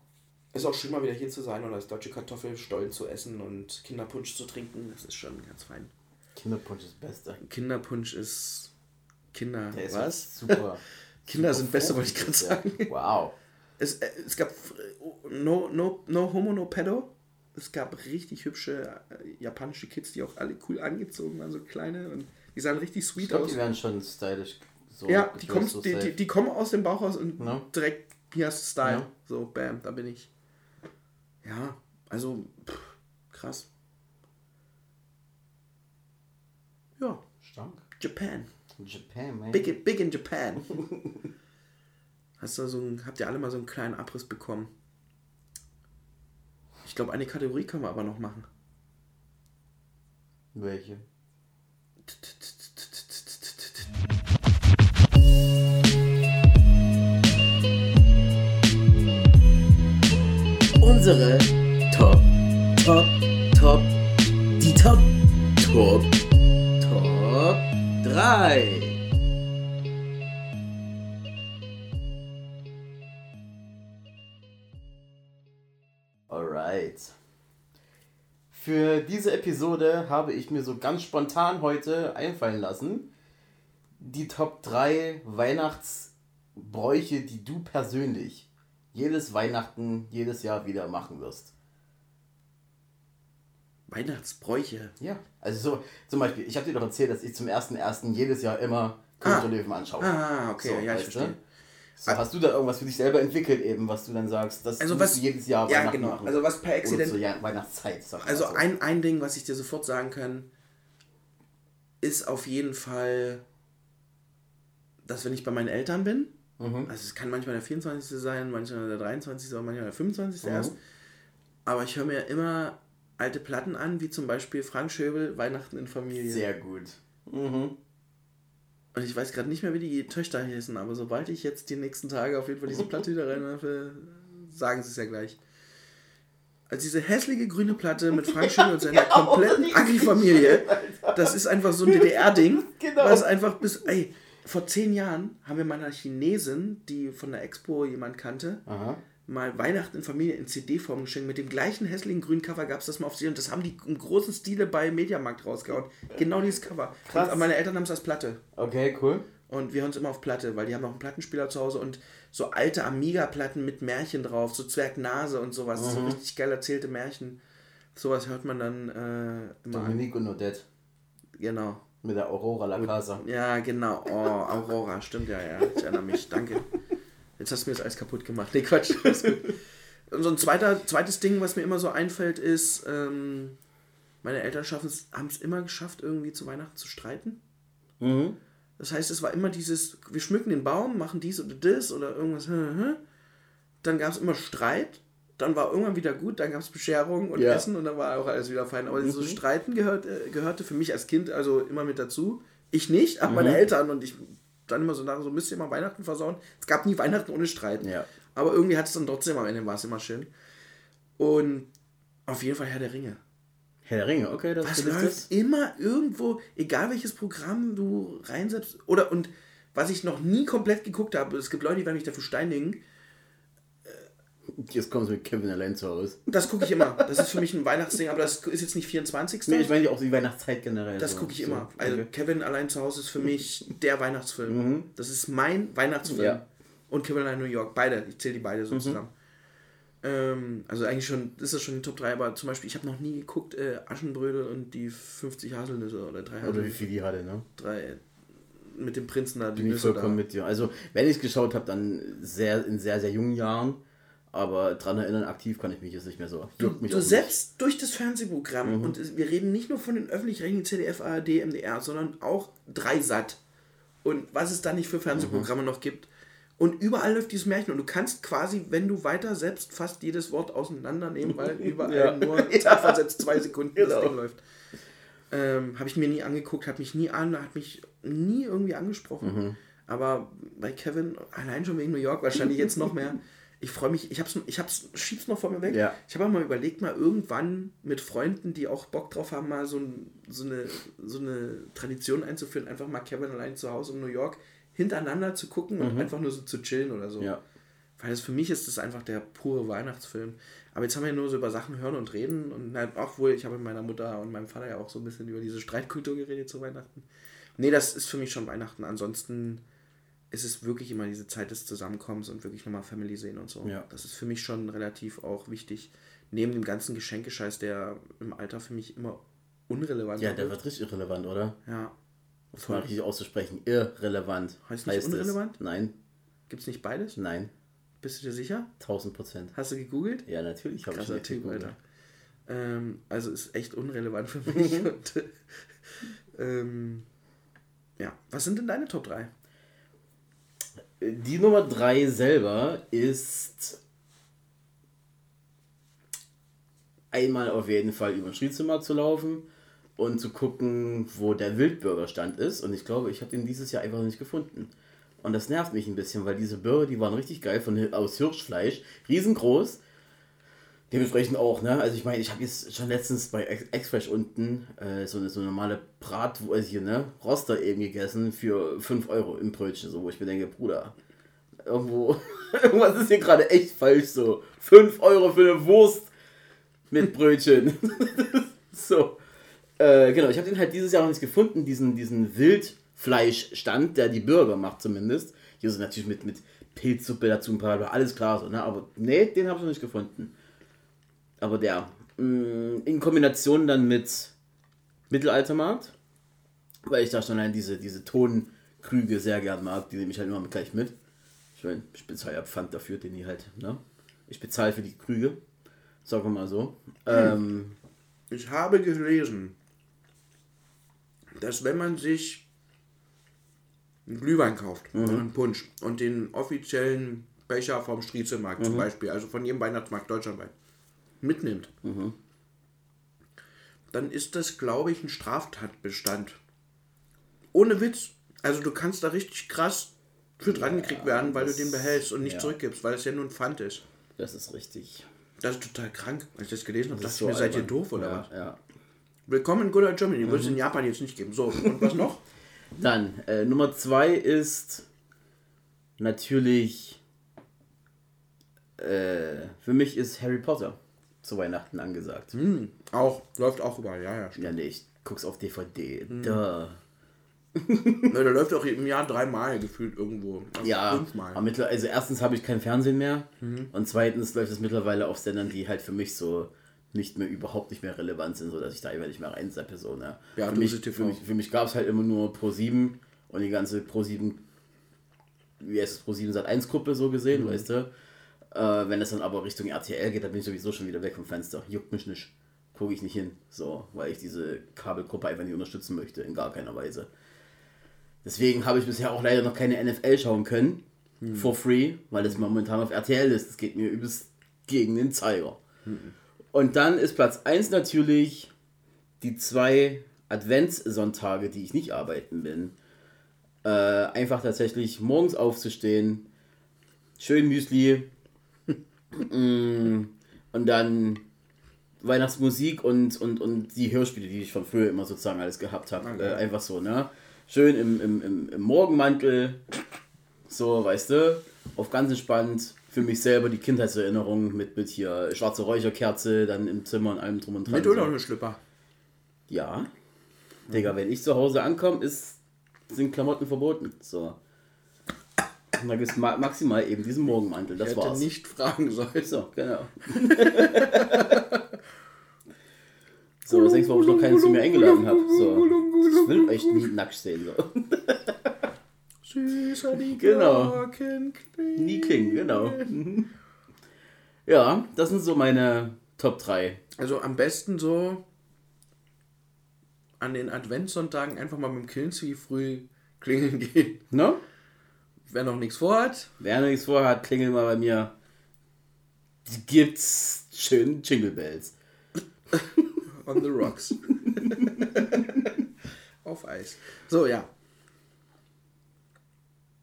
Ist auch schön, mal wieder hier zu sein und als deutsche Kartoffelstollen zu essen und Kinderpunsch zu trinken. Das ist schon ganz fein. Kinderpunsch ist Beste. Kinderpunsch ist Kinder. Der ist was? super. Kinder super sind Beste, wollte ich gerade sagen. Wow. Es, äh, es gab äh, no, no, no Homo, no Pedo. Es gab richtig hübsche äh, japanische Kids, die auch alle cool angezogen waren, so kleine. Und die sahen richtig Ich sweet glaube, aus. die werden schon stylisch. So Ja, die, kommen, so die, die, die kommen aus dem Bauchhaus und Ne? direkt hier hast du Style. Ja. So, bam, da bin ich. Ja, also pff, krass. Ja, Stark. Japan. Japan, man. Big, big in Japan. Hast du so ein, habt ihr alle mal so einen kleinen Abriss bekommen? Ich glaube, eine Kategorie können wir aber noch machen. Welche? unsere Top, Top, Top, die Top, Top, Top 3. Für diese Episode habe ich mir so ganz spontan heute einfallen lassen, die Top 3 Weihnachtsbräuche, die du persönlich jedes Weihnachten, jedes Jahr wieder machen wirst. Weihnachtsbräuche. Ja. Also so, zum Beispiel, ich habe dir doch erzählt, dass ich zum 1.1. jedes Jahr immer König Ah. Löwen anschaue. Ah, okay, So, ja, ich weißt du? So, hast du da irgendwas für dich selber entwickelt eben, was du dann sagst, das Also was- du jedes Jahr ja, Weihnachten genau. machen? Also was per Oder Accident- zur Ja- Weihnachtszeit. Also so. ein, ein Ding, was ich dir sofort sagen kann, ist auf jeden Fall, dass wenn ich bei meinen Eltern bin, Mhm. also es kann manchmal der 24. sein, manchmal der 23. oder manchmal der 25. Mhm. erst, aber ich höre mir immer alte Platten an, wie zum Beispiel Frank Schöbel, Weihnachten in Familie. Sehr gut. Mhm. Und ich weiß gerade nicht mehr, wie die Töchter heißen, aber sobald ich jetzt die nächsten Tage auf jeden Fall diese Platte wieder reinwerfe, sagen sie es ja gleich. Also diese hässliche grüne Platte mit Frank Schöbel und seiner kompletten Agri-Familie, das ist einfach so ein DDR-Ding, Genau. was einfach bis, ey, vor zehn Jahren haben wir meiner Chinesin, die von der Expo jemand kannte, Aha. Mal Weihnachten in Familie in CD-Form geschenkt. Mit dem gleichen hässlichen grünen Cover gab es das mal auf CD und das haben die im großen Stile bei Mediamarkt rausgehauen. Genau dieses Cover. Krass. Und meine Eltern haben es als Platte. Okay, cool. Und wir hören es immer auf Platte, weil die haben noch einen Plattenspieler zu Hause und so alte Amiga-Platten mit Märchen drauf, so Zwergnase und sowas. Mhm. So richtig geil erzählte Märchen. Sowas hört man dann äh, immer. Dominique und Odette Genau. mit der Aurora La Casa. Ja, genau. Oh, Aurora, stimmt ja, ja. Ich erinnere mich. Danke. Jetzt hast du mir das Eis kaputt gemacht. Nee, Quatsch. Und so ein zweiter, zweites Ding, was mir immer so einfällt, ist, ähm, meine Eltern haben es immer geschafft, irgendwie zu Weihnachten zu streiten. Mhm. Das heißt, es war immer dieses, wir schmücken den Baum, machen dies oder das oder irgendwas. Dann gab es immer Streit, dann war irgendwann wieder gut, dann gab es Bescherung und Ja. Essen und dann war auch alles wieder fein. Aber so Streiten gehört, äh, gehörte für mich als Kind also immer mit dazu. Ich nicht, aber meine Eltern und ich dann immer so nach, so müsst ihr mal Weihnachten versauen. Es gab nie Weihnachten ohne Streit. Ja. Aber irgendwie hat es dann trotzdem am Ende war es immer schön. Und auf jeden Fall Herr der Ringe. Herr der Ringe, okay, das Was ist läuft immer irgendwo, egal welches Programm du reinsetzt. Oder und was ich noch nie komplett geguckt habe, es gibt Leute, die werden mich dafür steinigen. Jetzt kommst du mit Kevin allein zu Hause. Das gucke ich immer. Das ist für mich ein Weihnachtsding, aber das ist jetzt nicht 24. Nee, ich meine auch die Weihnachtszeit generell. das so. gucke ich So, immer. Also okay. Kevin allein zu Hause ist für mich der Weihnachtsfilm. Das ist mein Weihnachtsfilm. Ja. Und Kevin allein in New York. Beide. Ich zähle die beide so zusammen. Ähm, also eigentlich schon, ist das schon die Top 3, aber zum Beispiel, ich habe noch nie geguckt, äh, Aschenbrödel und die 50 Haselnüsse oder drei Oder wie Haselnüsse. viel die hatte, ne? drei. mit dem Prinzen da die Bin ich Nüsse da. vollkommen mit dir. Also, wenn ich es geschaut habe, dann sehr in sehr, sehr jungen Jahren. Aber dran erinnern, aktiv kann ich mich jetzt nicht mehr so. Du, du auch nicht. selbst durch das Fernsehprogramm, und es- wir reden nicht nur von den öffentlich-rechtlichen ZDF, ARD, MDR, sondern auch Dreisat. Und was es da nicht für Fernsehprogramme noch gibt. Und überall läuft dieses Märchen. Und du kannst quasi, wenn du weiter selbst fast jedes Wort auseinandernehmen, weil überall Ja. nur zeitversetzt zwei Sekunden das Genau. Ding läuft. Ähm, habe ich mir nie angeguckt, hat mich nie an, hat mich nie irgendwie angesprochen. Mhm. Aber bei Kevin, allein schon wegen New York, wahrscheinlich jetzt noch mehr. Ich freue mich, ich hab's, ich hab's, schieb's noch vor mir weg. Ja. Ich habe auch mal überlegt, mal irgendwann mit Freunden, die auch Bock drauf haben, mal so, ein, so, eine, so eine Tradition einzuführen, einfach mal Kevin allein zu Hause in New York hintereinander zu gucken und einfach nur so zu chillen oder so. Mhm. Ja. Weil das für mich ist das einfach der pure Weihnachtsfilm. Aber jetzt haben wir ja nur so über Sachen hören und reden und halt auch wohl, ich habe mit meiner Mutter und meinem Vater ja auch so ein bisschen über diese Streitkultur geredet zu Weihnachten. Nee, das ist für mich schon Weihnachten. Ansonsten ist es wirklich immer diese Zeit des Zusammenkommens und wirklich nochmal Family sehen und so. Ja. Das ist für mich schon relativ auch wichtig. Neben dem ganzen Geschenkescheiß, der im Alter für mich immer unrelevant Ja, der wird richtig irrelevant, oder? Ja. Muss man richtig auszusprechen. Irrelevant. Heißt nicht es. unrelevant? Nein, Gibt es nicht beides? nein. Bist du dir sicher? 1000 Prozent. Hast du gegoogelt? Ja, natürlich habe ich Typ, gegoogelt. Alter. Ähm, also ist echt unrelevant für mich. Und, ähm, ja, was sind denn deine Top 3? Die Nummer 3 selber ist einmal auf jeden Fall über ein Schriezimmer zu laufen und zu gucken, wo der Wildbürgerstand ist. Und ich glaube, ich habe den dieses Jahr einfach nicht gefunden. Und das nervt mich ein bisschen, weil diese Burger, die waren richtig geil von, aus Hirschfleisch, riesengroß. Dementsprechend auch, ne? Also ich meine, ich habe jetzt schon letztens bei Exfresh unten äh, so eine so eine normale Brat, also hier, ne, Roster eben gegessen für 5 Euro im Brötchen, so wo ich mir denke, Bruder, irgendwo, irgendwas ist hier gerade echt falsch so. 5 Euro für eine Wurst mit Brötchen. so. Äh, genau, ich habe den halt dieses Jahr noch nicht gefunden, diesen, diesen Wildfleischstand, der die Burger macht zumindest. Hier so natürlich mit, mit Pilzsuppe dazu, ein paar, alles klar so, ne? Aber nee, den habe ich noch nicht gefunden. Aber der, mh, in Kombination dann mit Mittelaltermarkt, weil ich da schon allein diese, diese Tonkrüge sehr gern mag, die nehme ich halt immer gleich mit. Ich meine, ich bezahle ja Pfand dafür, den die halt, ne? Ich bezahle für die Krüge, sagen wir mal so. Ähm, Ich habe gelesen, dass wenn man sich einen Glühwein kauft oder einen Punsch und den offiziellen Becher vom Striezelmarkt zum Beispiel, also von jedem Weihnachtsmarkt deutschlandweit, mitnimmt, dann ist das, glaube ich, ein Straftatbestand. Ohne Witz. Also du kannst da richtig krass für dran gekriegt werden, weil du den behältst und nicht ja. zurückgibst, weil es ja nur ein Pfand ist. das ist richtig. Das ist total krank. Als ich das gelesen habe, Das dachte ich mir, seid ihr doof oder ja, was? Ja. Willkommen in Good Old Germany. Würde es in Japan jetzt nicht geben. So, und was noch? Dann, äh, Nummer zwei ist natürlich, äh, für mich ist Harry Potter zu Weihnachten angesagt. Hm, auch, läuft auch überall, ja, ja. stimmt. Ja, nee, ich guck's auf DVD. Da. Ne, der läuft auch im Jahr dreimal gefühlt irgendwo. Also Ja, Fünfmal. aber mittler- also erstens habe ich kein Fernsehen mehr Mhm. und zweitens läuft es mittlerweile auf Sendern, die halt für mich so nicht mehr, überhaupt nicht mehr relevant sind, sodass ich da einfach nicht mehr reinseppe. So, ne? Ja, für, mich, für mich, für mich gab es halt immer nur Pro 7 und die ganze Pro 7, wie heißt es, Pro 7 Sat 1 Gruppe so Mhm. gesehen, weißt du? Äh, wenn es dann aber Richtung RTL geht, dann bin ich sowieso schon wieder weg vom Fenster. Juckt mich nicht. Gucke ich nicht hin. So, weil ich diese Kabelgruppe einfach nicht unterstützen möchte, in gar keiner Weise. Deswegen habe ich bisher auch leider noch keine NFL schauen können. For free, weil das momentan auf RTL ist. Das geht mir übelst gegen den Zeiger. Und dann ist Platz 1 natürlich die zwei Adventssonntage, die ich nicht arbeiten bin. Äh, einfach tatsächlich morgens aufzustehen, schön Müsli und dann Weihnachtsmusik und, und, und die Hörspiele, die ich von früher immer sozusagen alles gehabt habe. Äh, einfach so, ne? Schön im, im, im, im Morgenmantel, so, weißt du, auf ganz entspannt. Für mich selber die Kindheitserinnerung mit, mit hier schwarze Räucherkerze, dann im Zimmer und allem drum und dran. Mit oder ohne Schlüpper? Ja. Digga, wenn ich zu Hause ankomme, ist, sind Klamotten verboten. So. Und da gibt es ma maximal eben diesen Morgenmantel. Das Ich hätte war's. nicht fragen sollen. So, genau. so, das denkst du, warum ich noch keinen zu mir eingeladen habe. So. Ich will euch nie nackt sehen. So. Süßer die Genau. Nie klingen, genau. Ja, das sind so meine Top 3. Also am besten so an den Adventssonntagen einfach mal mit dem Killenspiel früh klingeln gehen. Ne? Wer noch nichts vorhat, Wer noch nichts vorhat, klingelt mal bei mir. Gibt's schön Jingle Bells. on the rocks. Auf Eis. So, ja.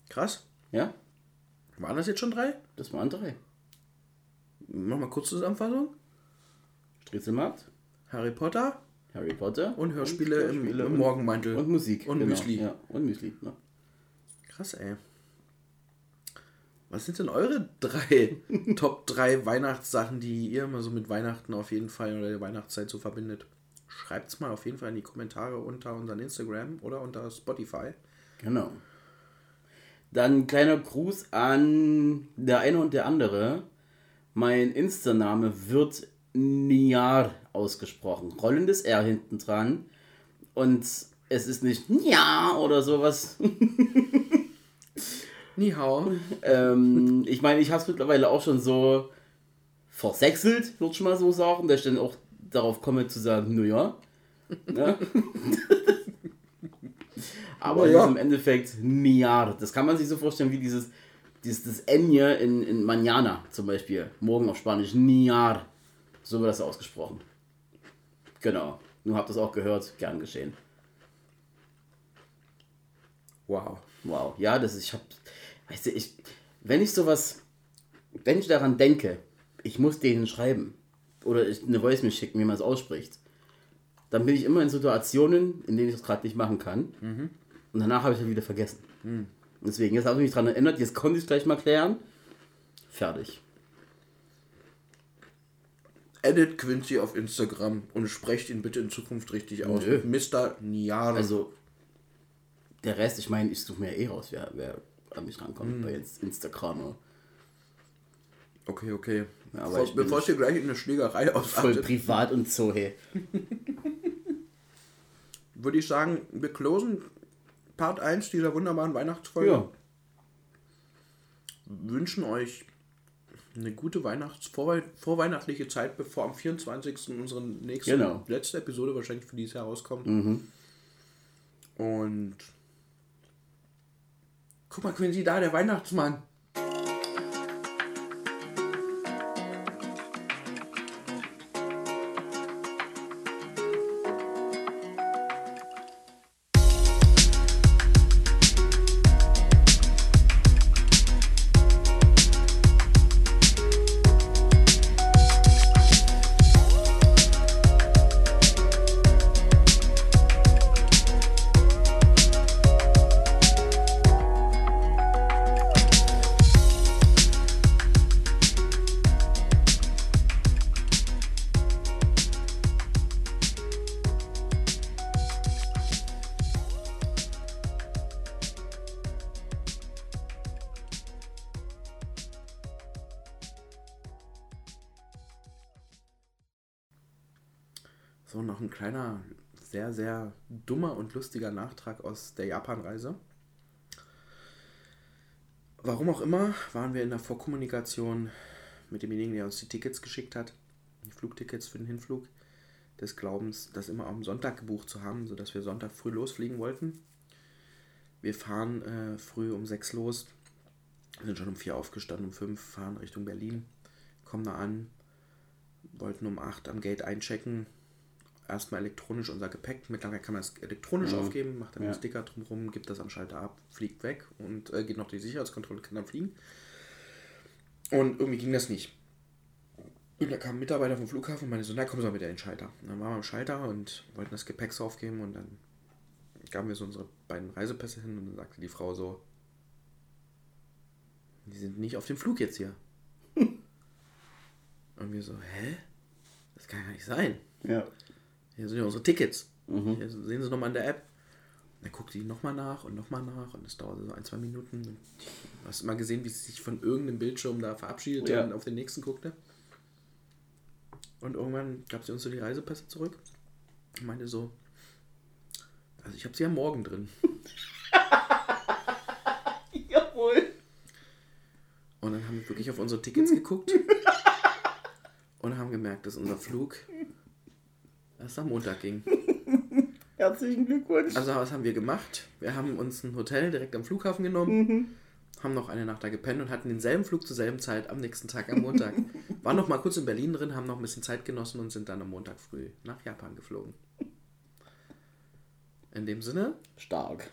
Krass. Ja, Waren das jetzt schon drei? das waren drei. Mach mal kurz Zusammenfassung. Striezelmarkt, Harry Potter Harry Potter und Hörspiele, im, Hörspiele im und- Morgenmantel. Und Musik. Und genau. Müsli. Ja, und Müsli. Ne? Krass, ey. Was sind denn eure drei Top 3 Weihnachtssachen, die ihr immer so mit Weihnachten auf jeden Fall oder der Weihnachtszeit so verbindet? Schreibt's mal auf jeden Fall in die Kommentare unter unseren Instagram oder unter Spotify. Genau. Dann kleiner Gruß an der eine und der andere. Mein Insta-Name wird Niar ausgesprochen. Rollendes R hinten dran. Und es ist nicht Ja oder sowas. Ni hao. ähm, ich meine, ich habe es mittlerweile auch schon so versechselt, würde ich mal so sagen, dass ich dann auch darauf komme zu sagen, naja. Ne? Aber ja. im Endeffekt Niar. Das kann man sich so vorstellen wie dieses, dieses das N hier in, in Mañana zum Beispiel. Morgen auf Spanisch. Niar. So wird das ausgesprochen. Genau. Nun habt ihr es auch gehört. Gern geschehen. Wow. Wow, ja, das ist, ich hab, weißt du, ich, wenn ich sowas, wenn ich daran denke, ich muss denen schreiben oder ich eine Voice mir schicken, wie man es ausspricht, dann bin ich immer in Situationen, in denen ich das gerade nicht machen kann und danach habe ich es wieder vergessen. Deswegen, jetzt habe ich mich daran erinnert, jetzt konnte ich es gleich mal klären. Fertig. Edit Quincy auf Instagram und sprecht ihn bitte in Zukunft richtig aus. Nö. Mr. Niar. Also, der Rest, ich meine, ich suche mir eh raus, wer, wer an mich rankommt bei jetzt Instagram. okay, okay. Ja, aber Bevor, ich bevor es hier gleich in eine Schlägerei Voll ausartet, privat und so, hey. würde ich sagen, wir closen Part 1 dieser wunderbaren Weihnachtsfolge. Ja. Wünschen euch eine gute Weihnachts vorwei vorweihnachtliche Zeit, bevor am 24. unsere nächste Genau. letzte Episode wahrscheinlich für dieses Jahr rauskommt. Mhm. Und guck mal, Quincy, da der Weihnachtsmann. Ein kleiner, sehr, sehr dummer und lustiger Nachtrag aus der Japanreise. Warum auch immer, waren wir in der Vorkommunikation mit demjenigen, der uns die Tickets geschickt hat, die Flugtickets für den Hinflug, des Glaubens, das immer am Sonntag gebucht zu haben, sodass wir Sonntag früh losfliegen wollten. Wir fahren äh, früh um sechs los, sind schon um vier aufgestanden, um fünf fahren Richtung Berlin, kommen da an, wollten um acht am Gate einchecken, erstmal elektronisch unser Gepäck. Mittlerweile kann man es elektronisch Mhm. aufgeben, macht dann Ja. einen Sticker drumherum, gibt das am Schalter ab, fliegt weg und äh, geht noch die Sicherheitskontrolle, kann dann fliegen. Und irgendwie ging das nicht. Und da kam ein Mitarbeiter vom Flughafen und meinte so, na komm so mit in den Schalter. Und dann waren wir am Schalter und wollten das Gepäck so aufgeben und dann gaben wir so unsere beiden Reisepässe hin und dann sagte die Frau so, die sind nicht auf dem Flug jetzt hier. und wir so, hä? Das kann ja nicht sein. Ja. Hier sind ja unsere Tickets. Mhm. Hier sehen Sie nochmal in der App. Dann guckt die nochmal nach und nochmal nach und es dauerte so ein, zwei Minuten. Und du hast immer gesehen, wie sie sich von irgendeinem Bildschirm da verabschiedete Ja. und auf den nächsten guckte. Und irgendwann gab sie uns so die Reisepässe zurück und meinte so, also ich habe sie ja morgen drin. haben wirklich auf unsere Tickets geguckt und haben gemerkt, dass unser Flug erst am Montag ging. Herzlichen Glückwunsch. Also was haben wir gemacht? Wir haben uns ein Hotel direkt am Flughafen genommen, haben noch eine Nacht da gepennt und hatten denselben Flug zur selben Zeit am nächsten Tag am Montag. Waren noch mal kurz in Berlin drin, haben noch ein bisschen Zeit genossen und sind dann am Montag früh nach Japan geflogen. In dem Sinne, Stark.